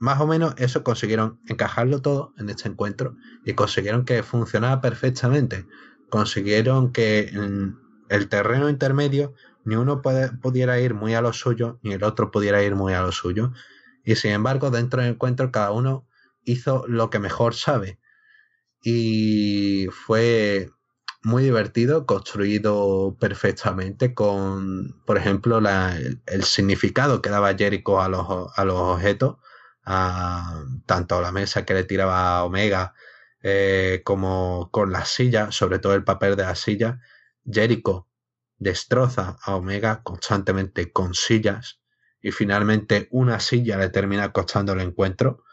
más o menos eso consiguieron encajarlo todo en este encuentro y consiguieron que funcionara perfectamente. Consiguieron que en el terreno intermedio ni uno pudiera ir muy a lo suyo ni el otro pudiera ir muy a lo suyo. Y sin embargo, dentro del encuentro cada uno hizo lo que mejor sabe. Y fue muy divertido, construido perfectamente con, por ejemplo, el, significado que daba Jericho a los, a los objetos tanto a la mesa que le tiraba Omega eh, como con la silla, sobre todo el papel de la silla. Jericho destroza a Omega constantemente con sillas y finalmente una silla le termina costando el encuentro.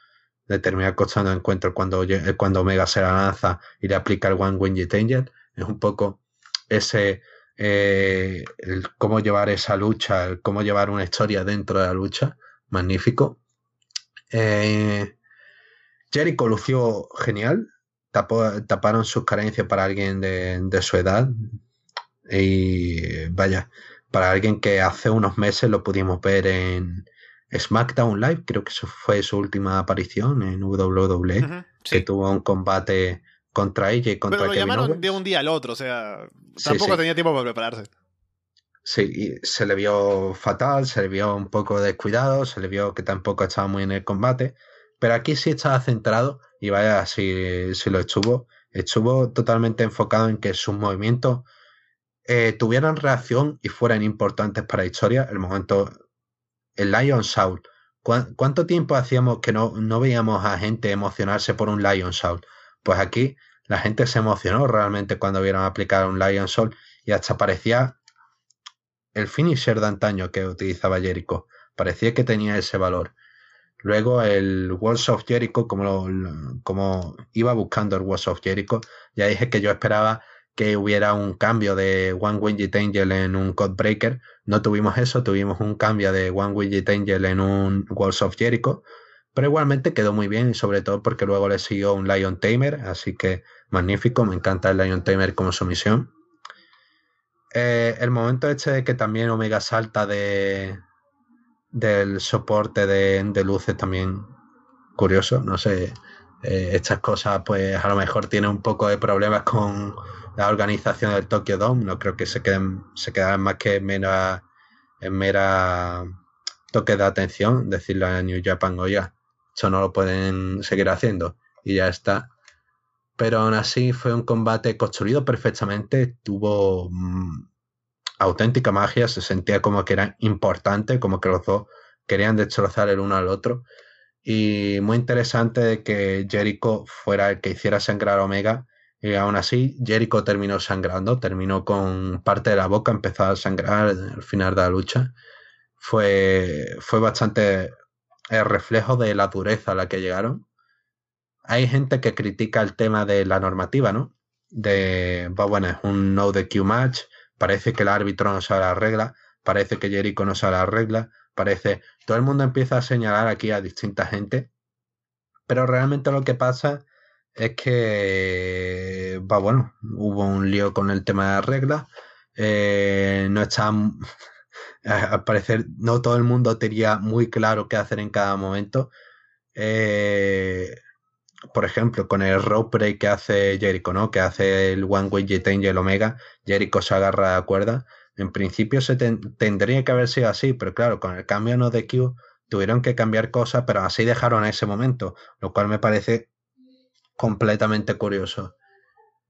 Le termina costando el encuentro cuando, cuando Omega se la lanza y le aplica el One Winged Angel. Es un poco ese eh, cómo llevar esa lucha, el cómo llevar una historia dentro de la lucha. Magnífico. Eh, Jericho lució genial, taparon sus carencias para alguien de, su edad. Y vaya, para alguien que hace unos meses lo pudimos ver en SmackDown Live, creo que eso fue su última aparición en WWE, que tuvo un combate contra ella y contra Pero lo llamaron de un día al otro, o sea, tampoco tenía tiempo para prepararse. Sí, se le vio fatal, se le vio un poco descuidado, se le vio que tampoco estaba muy en el combate, pero aquí sí estaba centrado y vaya, si, si lo estuvo, estuvo totalmente enfocado en que sus movimientos eh, tuvieran reacción y fueran importantes para la historia. El momento, el Lion Soul, ¿cuánto tiempo hacíamos que no, no veíamos a gente emocionarse por un Lion Soul? Pues aquí la gente se emocionó realmente cuando vieron aplicar un Lion Soul y hasta parecía el finisher de antaño que utilizaba Jericho. Parecía que tenía ese valor. Luego el Walls of Jericho, como, iba buscando el Walls of Jericho, ya dije que yo esperaba que hubiera un cambio de One Widget Angel en un Codebreaker. No tuvimos eso, tuvimos un cambio de One Widget Angel en un Walls of Jericho, pero igualmente quedó muy bien y sobre todo porque luego le siguió un Lion Tamer, así que magnífico, me encanta el Lion Tamer como sumisión. Eh, el momento este que también Omega salta de del soporte de, de luces también curioso, no sé, eh, estas cosas pues a lo mejor tiene un poco de problemas con la organización del Tokyo Dome, no creo que se queden, se quedaran más que en mera, mera toque de atención, decirle a New Japan, oye, eso no lo pueden seguir haciendo y ya está. Pero aún así fue un combate construido perfectamente, tuvo mm, auténtica magia, se sentía como que era importante, como que los dos querían destrozar el uno al otro. Y muy interesante que Jericho fuera el que hiciera sangrar a Omega y aún así, Jericho terminó sangrando, terminó con parte de la boca, empezó a sangrar al final de la lucha. Fue, fue bastante el reflejo de la dureza a la que llegaron. Hay gente que critica el tema de la normativa, ¿no? De, bueno, es un no de Q match, parece que el árbitro no sabe la regla, parece que Jericho no sabe la regla, parece... Todo el mundo empieza a señalar aquí a distinta gente, pero realmente lo que pasa es que, va bueno, hubo un lío con el tema de las reglas. Eh, no está, al parecer, no todo el mundo tenía muy claro qué hacer en cada momento. Eh, por ejemplo, con el rope break que hace Jericho, ¿no? Que hace el One Way Jet Angel Omega, Jericho se agarra a la cuerda. En principio se tendría que haber sido así, pero claro, con el cambio no de Q tuvieron que cambiar cosas, pero así dejaron a ese momento, lo cual me parece completamente curioso.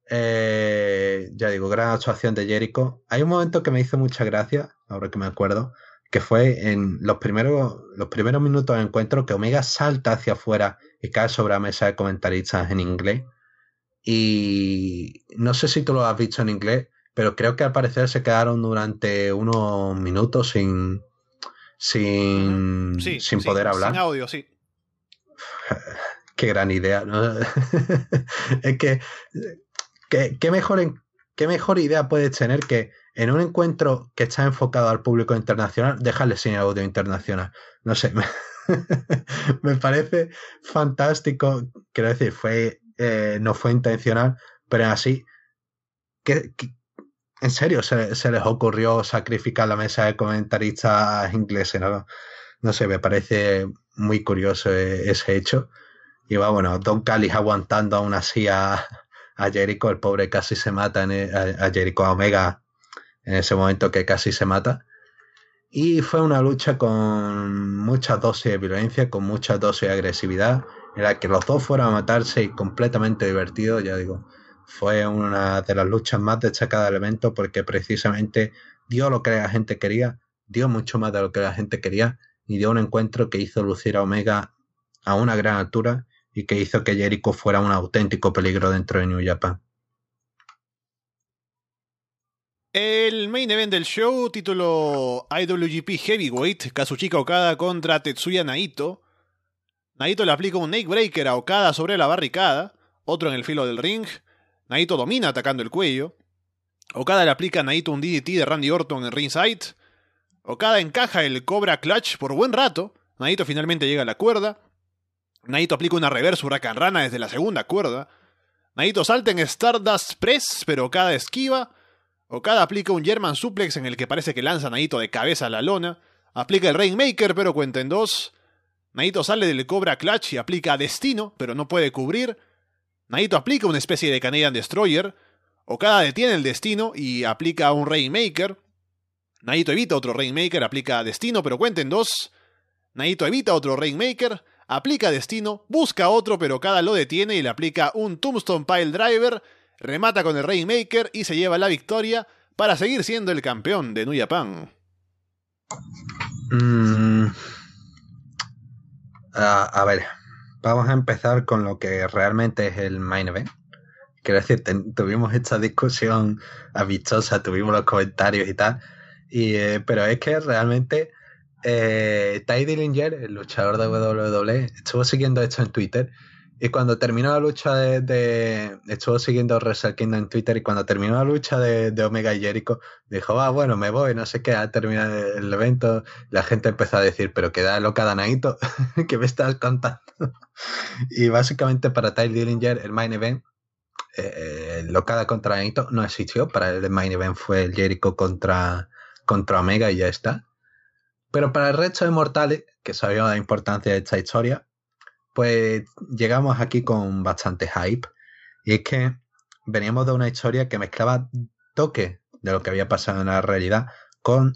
Eh, ya digo, gran actuación de Jericho. Hay un momento que me hizo mucha gracia, ahora que me acuerdo, que fue en los primeros, los primeros minutos de encuentro que Omega salta hacia afuera y cae sobre la mesa de comentaristas en inglés. Y no sé si tú lo has visto en inglés, pero creo que al parecer se quedaron durante unos minutos sin, sin, sin poder hablar. Sin audio, sí. qué gran idea, ¿no? es que, ¿qué, mejor, ¿qué mejor idea puedes tener que en un encuentro que está enfocado al público internacional, dejarle sin audio internacional? No sé, me, parece fantástico. Quiero decir, fue, eh, no fue intencional, pero así, que, en serio, se, les ocurrió sacrificar la mesa de comentaristas ingleses, ¿no? Sé, me parece muy curioso eh, ese hecho. Y va, bueno, Don Callis aguantando aún así a, a Jericho, el pobre casi se mata, en e, a, Jericho, a Omega, en ese momento que casi se mata. Y fue una lucha con mucha dosis de violencia, con mucha dosis de agresividad, en la que los dos fueron a matarse y completamente divertido, ya digo. Fue una de las luchas más destacadas del evento porque precisamente dio lo que la gente quería, dio mucho más de lo que la gente quería y dio un encuentro que hizo lucir a Omega a una gran altura y que hizo que Jericho fuera un auténtico peligro dentro de New Japan. El main event del show, título IWGP Heavyweight, Kazuchika Okada contra Tetsuya Naito. Naito le aplica un neckbreaker a Okada sobre la barricada, otro en el filo del ring. Naito domina atacando el cuello. Okada le aplica a Naito un DDT de Randy Orton en ringside. Okada encaja el Cobra Clutch por buen rato. Naito finalmente llega a la cuerda. Naito aplica una reverse huracán rana desde la segunda cuerda. Naito salta en Stardust Press, pero Okada esquiva. Okada aplica un German suplex en el que parece que lanza a Naito de cabeza a la lona. Aplica el Rainmaker, pero cuenta en dos. Naito sale del Cobra Clutch y aplica Destino, pero no puede cubrir. Naito aplica una especie de Canadian Destroyer. Okada detiene el Destino y aplica un Rainmaker. Naito evita otro Rainmaker, aplica Destino, pero cuenta en dos. Naito evita otro Rainmaker aplica destino, busca otro pero cada lo detiene y le aplica un Tombstone Pile Driver, remata con el Rainmaker y se lleva la victoria para seguir siendo el campeón de New Japan. Mm. a ver, vamos a empezar con lo que realmente es el main event. Quiero decir, tuvimos esta discusión amistosa, tuvimos los comentarios y tal, y, eh, pero es que realmente eh, Ty Dillinger, el luchador de WWE, estuvo siguiendo esto en Twitter Y cuando terminó la lucha de, Estuvo siguiendo Wrestle Kingdom en Twitter y cuando terminó la lucha de, Omega y Jericho, dijo, ah, bueno, me voy, no sé qué, ha terminado el evento. La gente empezó a decir, pero queda loca Danaito, que me estás contando. y básicamente para Ty Dillinger, el main event, eh, locada contra Danaito no existió. Para el main event fue el Jericho contra, contra Omega y ya está. Pero para el resto de mortales, que sabíamos la importancia de esta historia, pues llegamos aquí con bastante hype. Y es que veníamos de una historia que mezclaba toque de lo que había pasado en la realidad con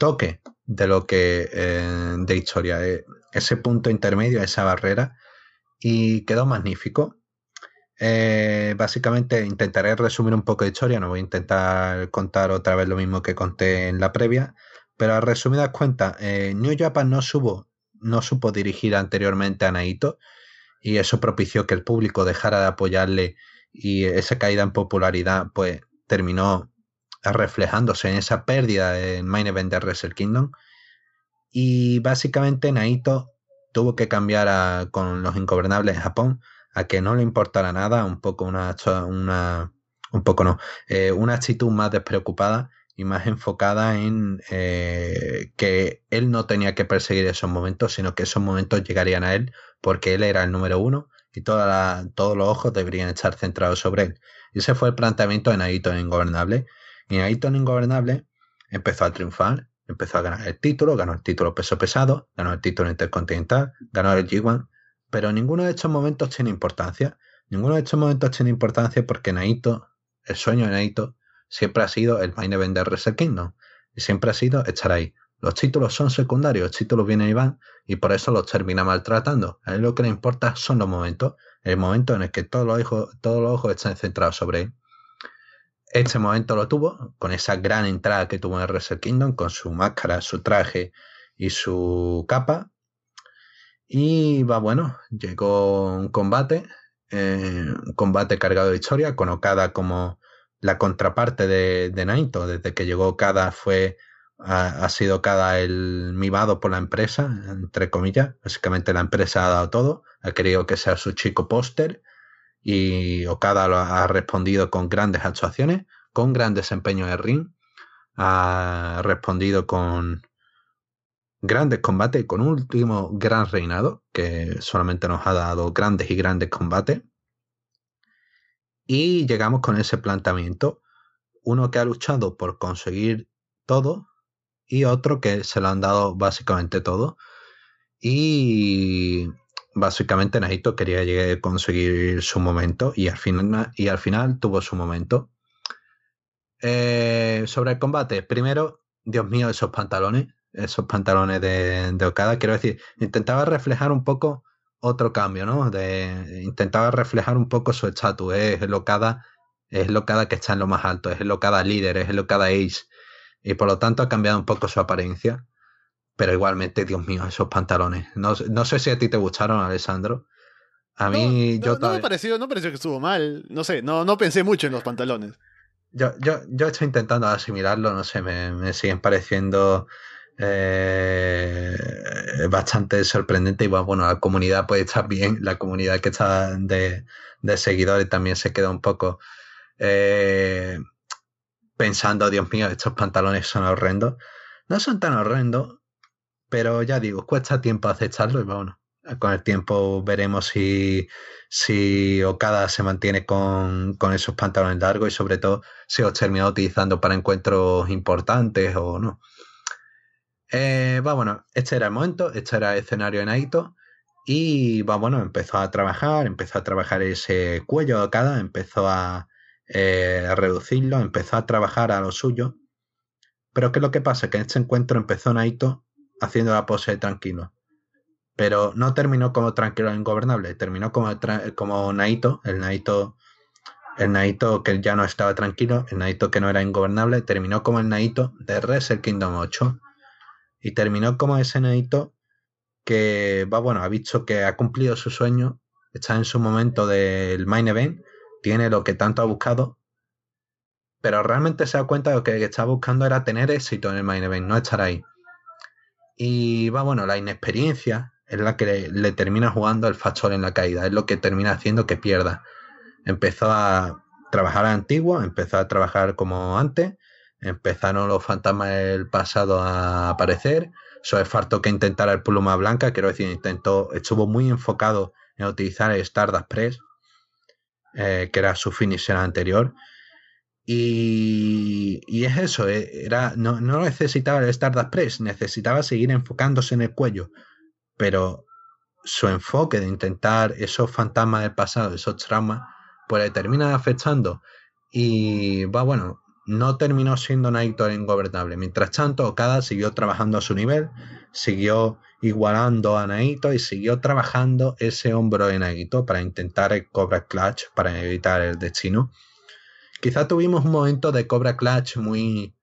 toque de lo que eh, de historia. Eh, ese punto intermedio, esa barrera. Y quedó magnífico. Eh, básicamente intentaré resumir un poco de historia, no voy a intentar contar otra vez lo mismo que conté en la previa, pero a resumidas cuentas, New Japan no subo no supo dirigir anteriormente a Naito y eso propició que el público dejara de apoyarle y esa caída en popularidad pues terminó reflejándose en esa pérdida en main event de Wrestle Kingdom. Y básicamente Naito tuvo que cambiar con los ingobernables en Japón a que no le importara nada, un poco una, una un poco no, eh, una actitud más despreocupada y más enfocada en eh, que él no tenía que perseguir esos momentos, sino que esos momentos llegarían a él porque él era el número uno y todos los ojos deberían estar centrados sobre él. Y ese fue el planteamiento de Naito en Ingobernable. Y Naito en Ingobernable empezó a triunfar, empezó a ganar el título, ganó el título peso pesado, ganó el título intercontinental, ganó el G1, pero ninguno de estos momentos tiene importancia. Ninguno de estos momentos tiene importancia porque Naito, el sueño de Naito, siempre ha sido el main event de Wrestle Kingdom. Y siempre ha sido estar ahí. Los títulos son secundarios, los títulos vienen y van, y por eso los termina maltratando. A él lo que le importa son los momentos, el momento en el que todos los ojos, todos los ojos están centrados sobre él. Este momento lo tuvo con esa gran entrada que tuvo en Wrestle Kingdom, con su máscara, su traje y su capa. Y va bueno, llegó un combate, eh, un combate cargado de historia, con como la contraparte de, de Naito. Desde que llegó Kada fue ha, sido Kada el mimado por la empresa, entre comillas. Básicamente la empresa ha dado todo, ha querido que sea su chico póster y Okada ha respondido con grandes actuaciones, con gran desempeño de ring, ha respondido con grandes combates, con un último gran reinado que solamente nos ha dado grandes y grandes combates. Y llegamos con ese planteamiento, uno que ha luchado por conseguir todo y otro que se lo han dado básicamente todo. Y básicamente Naito quería conseguir su momento y al final, y al final tuvo su momento. Eh, sobre el combate, primero, Dios mío, esos pantalones, esos pantalones de, de Okada, quiero decir, intentaba reflejar un poco otro cambio, ¿no? De, intentaba reflejar un poco su estatus. Es el Okada, es el Okada que está en lo más alto, es el Okada líder, es el Okada ace. Y por lo tanto ha cambiado un poco su apariencia. Pero igualmente, Dios mío, esos pantalones. No, no sé si a ti te gustaron, Alessandro. A mí, yo no, me pareció, no pareció que estuvo mal. No sé, no, no pensé mucho en los pantalones. Yo, yo, yo estoy intentando asimilarlo, no sé, me, me siguen pareciendo eh, bastante sorprendente y bueno, la comunidad puede estar bien, la comunidad que está de, seguidores también se queda un poco eh, pensando, Dios mío, estos pantalones son horrendos. No son tan horrendos, pero ya digo, cuesta tiempo aceptarlo y bueno, con el tiempo veremos si, si Okada se mantiene con, con esos pantalones largos y sobre todo si os termina utilizando para encuentros importantes o no. Eh, bueno, este era el momento, este era el escenario en Aito. Y bueno, empezó a trabajar, empezó a trabajar ese cuello cada, empezó a, eh, reducirlo, empezó a trabajar a lo suyo. Pero ¿qué es lo que pasa? Que en este encuentro empezó Naito haciendo la pose de tranquilo. Pero no terminó como tranquilo e ingobernable, terminó como, como Naito, el Naito, el Naito que ya no estaba tranquilo, el Naito que no era ingobernable, terminó como el Naito de Wrestle Kingdom 8 y terminó como ese Naito que va bueno, ha visto que ha cumplido su sueño, está en su momento del main event, tiene lo que tanto ha buscado, pero realmente se da cuenta de que lo que estaba buscando era tener éxito en el main event, no estar ahí. Y va bueno, la inexperiencia, es la que le, termina jugando el factor en la caída, es lo que termina haciendo que pierda. Empezó a trabajar antiguo, empezó a trabajar como antes, empezaron los fantasmas del pasado a aparecer, es faltó que intentara el pluma blanca, quiero decir, intentó, estuvo muy enfocado en utilizar el Stardust Press, eh, que era su finisher anterior. Y, y es eso, eh, era, no, no necesitaba el Stardust Press, necesitaba seguir enfocándose en el cuello, pero su enfoque de intentar esos fantasmas del pasado, esos traumas, pues le termina afectando. Y va, bueno, no terminó siendo Naito ingobernable. Mientras tanto, Okada siguió trabajando a su nivel, siguió igualando a Naito y siguió trabajando ese hombro de Naito para intentar el Cobra Clutch, para evitar el destino. Quizá tuvimos un momento de Cobra Clutch muy,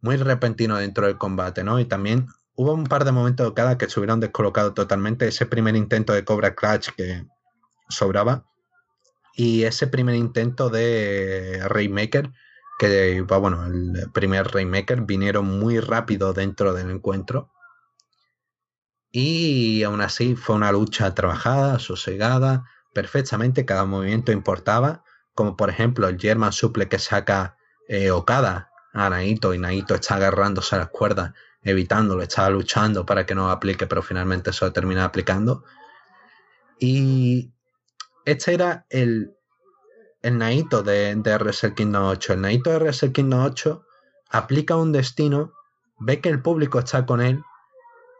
muy repentino dentro del combate, ¿no? Y también hubo un par de momentos de Okada que se hubieron descolocado totalmente. Ese primer intento de Cobra Clutch que sobraba. Y ese primer intento de Rainmaker, que bueno, el primer Rainmaker vinieron muy rápido dentro del encuentro. Y aún así fue una lucha trabajada, sosegada, perfectamente, cada movimiento importaba, como por ejemplo el German Suple que saca eh, Okada a Naito y Naito está agarrándose a las cuerdas evitándolo, estaba luchando para que no aplique, pero finalmente se lo termina aplicando. Y este era el, el Naito de, de Wrestle Kingdom 8. El Naito de Wrestle Kingdom 8 aplica un destino, ve que el público está con él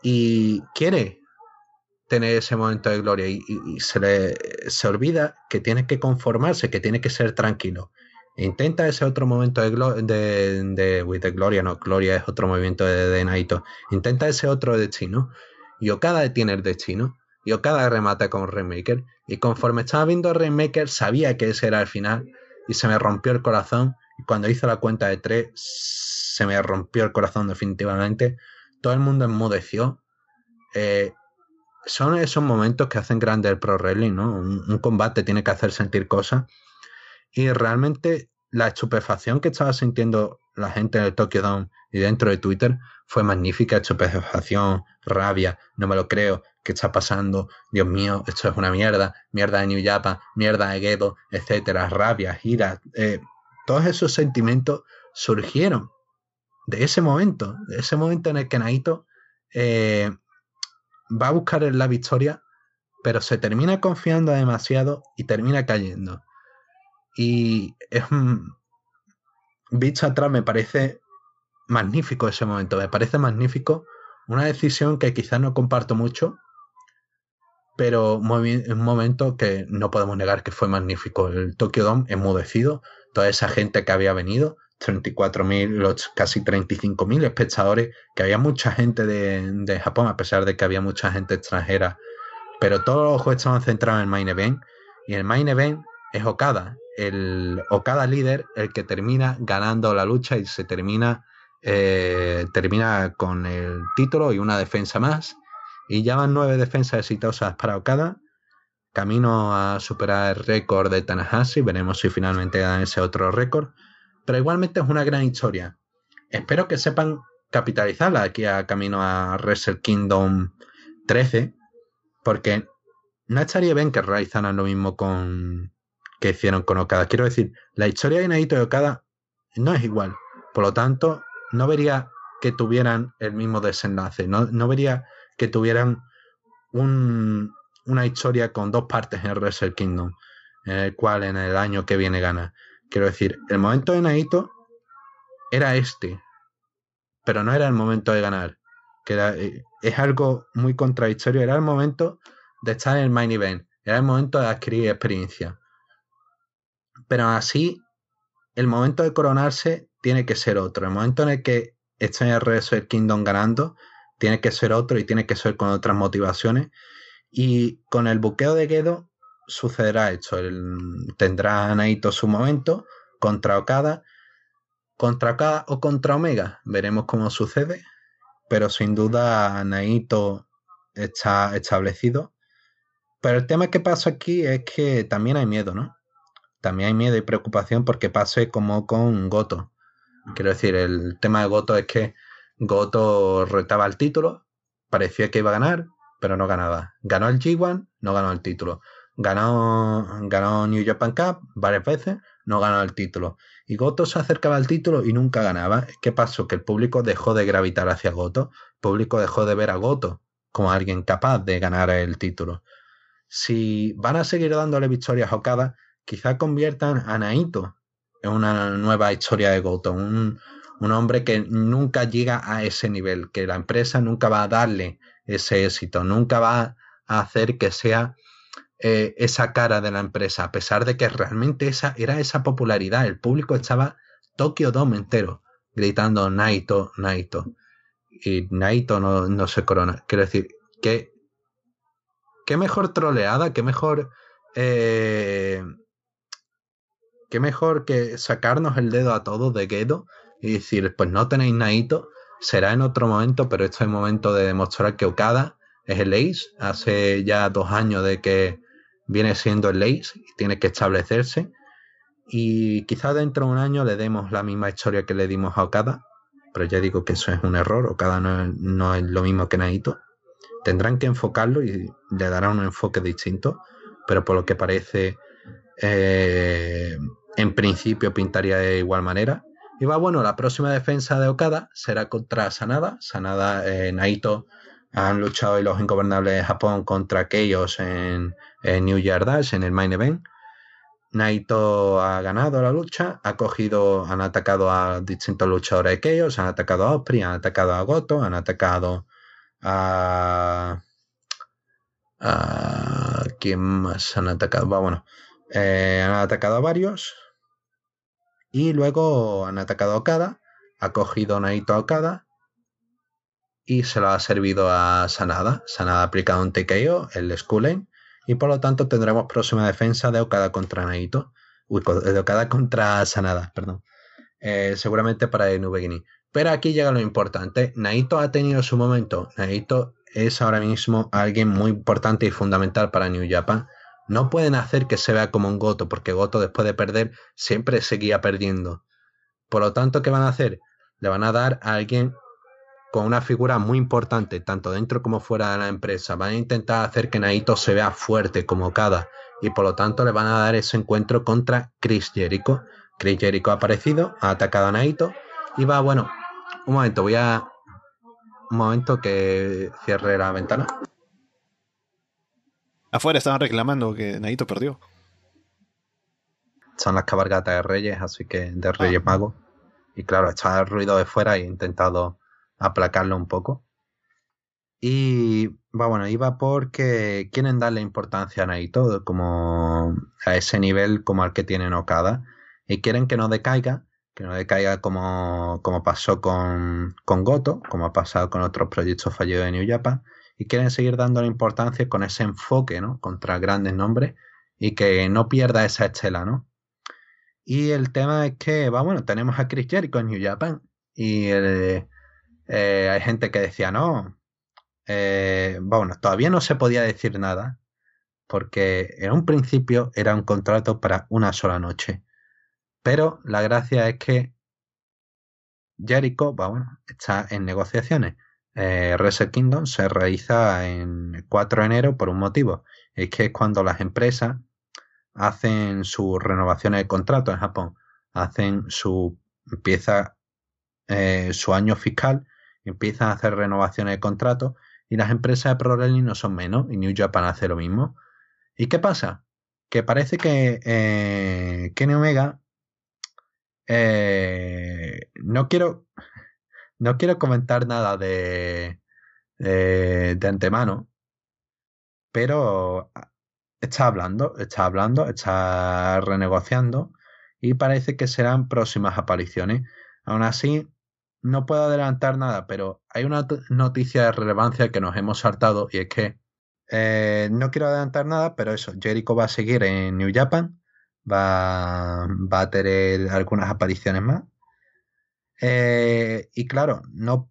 y quiere tener ese momento de gloria y, se le se olvida que tiene que conformarse, que tiene que ser tranquilo. Intenta ese otro momento de, de, de, with the Gloria, no, Gloria es otro movimiento de, de Naito. Intenta ese otro destino. Y Okada detiene el destino. Y Okada remata con Rainmaker. Y conforme estaba viendo Rainmaker, sabía que ese era el final. Y se me rompió el corazón. Y cuando hizo la cuenta de tres, se me rompió el corazón definitivamente. Todo el mundo enmudeció. Eh, son esos momentos que hacen grande el pro wrestling, ¿no? Un, un combate tiene que hacer sentir cosas y realmente la estupefacción que estaba sintiendo la gente en el Tokyo Dome y dentro de Twitter fue magnífica, estupefacción, rabia, no me lo creo, ¿qué está pasando? Dios mío, esto es una mierda, mierda de New Japan, mierda de Gedo, etcétera, rabia, ira, eh, todos esos sentimientos surgieron de ese momento, de ese momento en el que Naito eh, va a buscar la victoria, pero se termina confiando demasiado y termina cayendo. Y es un... Visto atrás me parece magnífico ese momento, me parece magnífico. Una decisión que quizás no comparto mucho, pero un momento que no podemos negar que fue magnífico. El Tokyo Dome enmudecido, toda esa gente que había venido, 34.000, casi 35.000 espectadores, que había mucha gente de, de, Japón, a pesar de que había mucha gente extranjera, pero todos los ojos estaban centrados en el main event, y el main event es Okada, el Okada líder el que termina ganando la lucha y se termina, eh, termina con el título y una defensa más. Y ya van nueve defensas exitosas para Okada. Camino a superar el récord de Tanahashi. Veremos si finalmente dan ese otro récord. Pero igualmente es una gran historia. Espero que sepan capitalizarla aquí a camino a Wrestle Kingdom 13. Porque no estaría bien que realizaran lo mismo con, que hicieron con Okada. Quiero decir, la historia de Naito y Okada no es igual. Por lo tanto, no vería que tuvieran el mismo desenlace. No, no vería que tuvieran un, una historia con dos partes en Wrestle Kingdom, en el cual en el año que viene gana. Quiero decir, el momento de Naito era este, pero no era el momento de ganar. Que eh, es algo muy contradictorio. Era el momento de estar en el main event. Era el momento de adquirir experiencia. Pero así, el momento de coronarse tiene que ser otro. El momento en el que está en el Wrestle Kingdom ganando, tiene que ser otro y tiene que ser con otras motivaciones. Y con el buqueo de Gedo sucederá esto. tendrá Naito su momento contra Okada, contra Okada o contra Omega. Veremos cómo sucede. Pero sin duda Naito está establecido. Pero el tema que pasa aquí es que también hay miedo, ¿no? también hay miedo y preocupación porque pase como con Goto. Quiero decir, el tema de Goto es que Goto retaba el título, parecía que iba a ganar, pero no ganaba. Ganó el G1, no ganó el título. Ganó, ganó New Japan Cup varias veces, no ganó el título. Y Goto se acercaba al título y nunca ganaba. ¿Qué pasó? Que el público dejó de gravitar hacia Goto. El público dejó de ver a Goto como alguien capaz de ganar el título. Si van a seguir dándole victorias a Okada, quizá conviertan a Naito una nueva historia de Goto. Un, un hombre que nunca llega a ese nivel, que la empresa nunca va a darle ese éxito, nunca va a hacer que sea eh, esa cara de la empresa, a pesar de que realmente esa era esa popularidad. El público estaba Tokio Dome entero gritando Naito, Naito. Y Naito no, no se corona. Quiero decir, que qué mejor troleada, qué mejor eh, qué mejor que sacarnos el dedo a todos de Gedo y decir, pues no tenéis Naito, será en otro momento, pero esto es momento de demostrar que Okada es el Ace. Hace ya dos años de que viene siendo el Ace y tiene que establecerse. Y quizá dentro de un año le demos la misma historia que le dimos a Okada, pero ya digo que eso es un error. Okada no es, no es lo mismo que Naito. Tendrán que enfocarlo y le darán un enfoque distinto, pero por lo que parece, eh, en principio pintaría de igual manera. Y va, bueno, la próxima defensa de Okada será contra Sanada. Sanada, eh, Naito han luchado en los ingobernables de Japón contra Chaos en, New Year Dash, en el main event. Naito ha ganado la lucha, ha cogido, han atacado a distintos luchadores de Chaos, han atacado a Osprey, han atacado a Goto, han atacado a... a ¿Quién más han atacado? bueno, eh, han atacado a varios. Y luego han atacado a Okada, ha cogido Naito a Okada y se lo ha servido a Sanada. Sanada ha aplicado un TKO, el Skull y por lo tanto tendremos próxima defensa de Okada contra Naito. Uy, de Okada contra Sanada, perdón. Eh, seguramente para el Beginning. Pero aquí llega lo importante. Naito ha tenido su momento. Naito es ahora mismo alguien muy importante y fundamental para New Japan no pueden hacer que se vea como un Goto, porque Goto después de perder siempre seguía perdiendo. Por lo tanto, ¿qué van a hacer? Le van a dar a alguien con una figura muy importante, tanto dentro como fuera de la empresa. Van a intentar hacer que Naito se vea fuerte como Kada. Y por lo tanto le van a dar ese encuentro contra Chris Jericho. Chris Jericho ha aparecido, ha atacado a Naito. Y va, bueno, un momento, voy a... Un momento que cierre la ventana. Afuera estaban reclamando que Naito perdió. Son las cabalgatas de Reyes, así que de Reyes ah. Magos. Y claro, está el ruido de fuera y he intentado aplacarlo un poco. Y va bueno, iba porque quieren darle importancia a Naito como a ese nivel como al que tiene Okada. Y quieren que no decaiga, que no decaiga como, como pasó con, con Goto, como ha pasado con otros proyectos fallidos de New Japan y quieren seguir dándole importancia con ese enfoque, ¿no? Contra grandes nombres y que no pierda esa estela, ¿no? Y el tema es que, va, bueno, tenemos a Chris Jericho en New Japan y eh, hay gente que decía, no, eh, bueno, todavía no se podía decir nada porque en un principio era un contrato para una sola noche. Pero la gracia es que Jericho, bueno, está en negociaciones eh, Reset Kingdom se realiza en 4 de enero por un motivo. Es que es cuando las empresas hacen sus renovaciones de contrato en Japón. Hacen su. empieza eh, su año fiscal, empiezan a hacer renovaciones de contrato y las empresas de Pro no son menos y New Japan hace lo mismo. ¿Y qué pasa? Que parece que eh, Kenny Omega eh, no quiero no quiero comentar nada de, de, antemano, pero está hablando, está hablando, está renegociando y parece que serán próximas apariciones. Aún así, no puedo adelantar nada, pero hay una noticia de relevancia que nos hemos saltado y es que eh, no quiero adelantar nada, pero eso, Jericho va a seguir en New Japan, va, va a tener algunas apariciones más eh, y claro, no,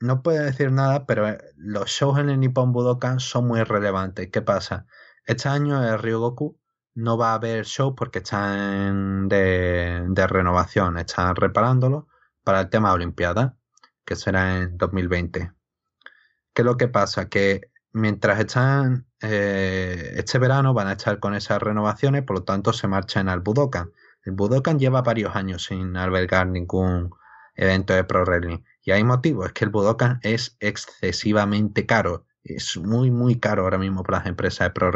no puedo decir nada, pero eh, los shows en el Nippon Budokan son muy relevantes. ¿Qué pasa? Este año el Ryogoku no va a haber show porque están de, de renovación, están reparándolo para el tema Olimpiada, que será en 2020. ¿Qué es lo que pasa? Que mientras están eh, este verano van a estar con esas renovaciones, por lo tanto se marchan al Budokan. El Budokan lleva varios años sin albergar ningún evento de Pro. Y hay motivo, es que el Budokan es excesivamente caro. Es muy, muy caro ahora mismo para las empresas de Pro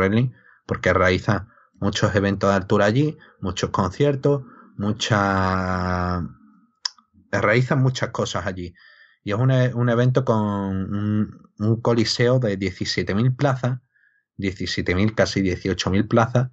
porque realiza muchos eventos de altura allí, muchos conciertos, muchas... realizan muchas cosas allí. Y es un, e, evento con un, coliseo de 17.000 plazas, 17.000, casi 18.000 plazas,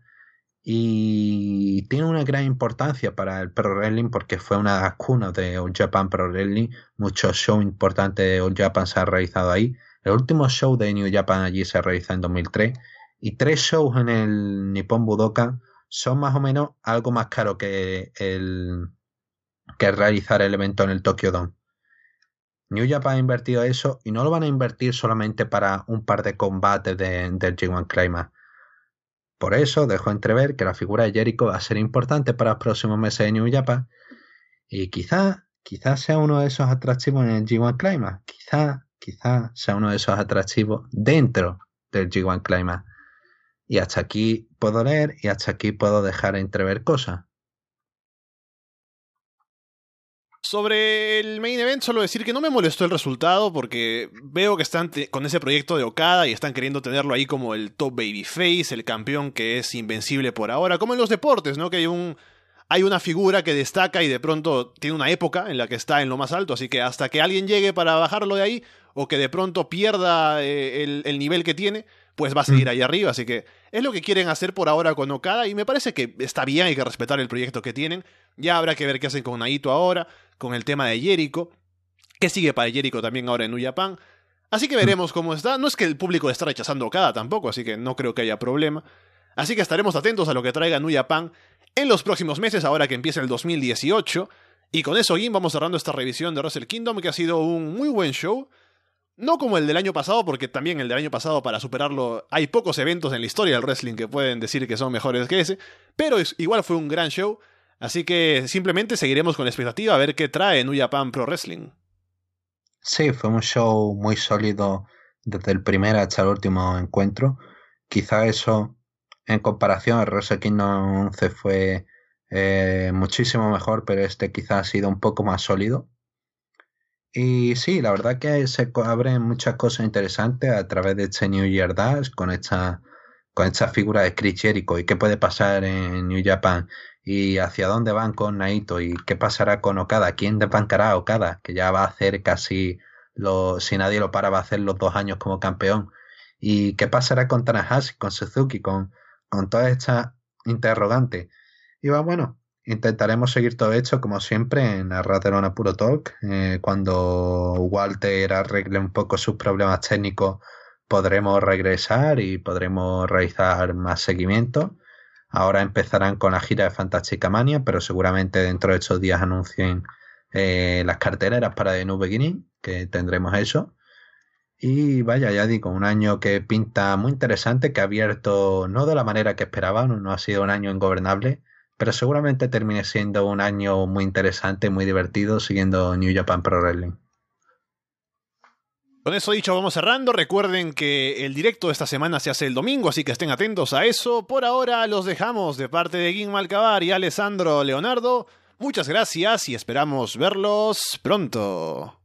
y tiene una gran importancia para el Pro Wrestling porque fue una de las cunas de All Japan Pro Wrestling. Muchos shows importantes de All Japan se han realizado ahí. El último show de New Japan allí se realizó en 2003 y tres shows en el Nippon Budokan son más o menos algo más caro que el que realizar el evento en el Tokyo Dome. New Japan ha invertido eso y no lo van a invertir solamente para un par de combates de, del G1 Climax. Por eso dejo entrever que la figura de Jericho va a ser importante para los próximos meses de New Japan y quizá, quizá sea uno de esos atractivos en el G1 Climax. Quizá, quizá sea uno de esos atractivos dentro del G1 Climax. Y hasta aquí puedo leer y hasta aquí puedo dejar entrever cosas. Sobre el main event, solo decir que no me molestó el resultado porque veo que están con ese proyecto de Okada y están queriendo tenerlo ahí como el top babyface, el campeón que es invencible por ahora, como en los deportes, ¿no? Que hay un hay una figura que destaca y de pronto tiene una época en la que está en lo más alto, así que hasta que alguien llegue para bajarlo de ahí o que de pronto pierda eh, el, nivel que tiene, pues va a seguir mm. ahí arriba, así que es lo que quieren hacer por ahora con Okada y me parece que está bien, hay que respetar el proyecto que tienen, ya habrá que ver qué hacen con Naito ahora, con el tema de Jericho, que sigue para Jericho también ahora en New Japan. Así que veremos cómo está. No es que el público esté rechazando Okada tampoco, así que no creo que haya problema. Así que estaremos atentos a lo que traiga New Japan en los próximos meses, ahora que empieza el 2018. Y con eso, Gim, vamos cerrando esta revisión de Wrestle Kingdom, que ha sido un muy buen show. No como el del año pasado, porque también el del año pasado, para superarlo, hay pocos eventos en la historia del wrestling que pueden decir que son mejores que ese. Pero igual fue un gran show. Así que simplemente seguiremos con la expectativa a ver qué trae New Japan Pro Wrestling. Sí, fue un show muy sólido desde el primer hasta el último encuentro. Quizá eso, en comparación al Wrestle Kingdom 11, fue eh, muchísimo mejor, pero este quizá ha sido un poco más sólido. Y sí, la verdad que se abren muchas cosas interesantes a través de este New Year Dash con esta, con esta figura de Chris Jericho y qué puede pasar en New Japan y hacia dónde van con Naito y qué pasará con Okada, quién desbancará a Okada, que ya va a hacer casi lo, si nadie lo para, va a hacer los dos años como campeón. Y qué pasará con Tanahashi, con Suzuki, con, con todas estas interrogantes. Y va, bueno, intentaremos seguir todo hecho como siempre en Raterona Puro Talk. Eh, cuando Walter arregle un poco sus problemas técnicos, podremos regresar y podremos realizar más seguimiento. Ahora empezarán con la gira de Fantástica Mania, pero seguramente dentro de estos días anuncien eh, las carteleras para The New Beginning, que tendremos eso. Y vaya, ya digo, un año que pinta muy interesante, que ha abierto no de la manera que esperaban, no ha sido un año ingobernable, pero seguramente termine siendo un año muy interesante, muy divertido, siguiendo New Japan Pro Wrestling. Con eso dicho, vamos cerrando. Recuerden que el directo de esta semana se hace el domingo, así que estén atentos a eso. Por ahora los dejamos de parte de Guim Malcabar y Alessandro Leonardo. Muchas gracias y esperamos verlos pronto.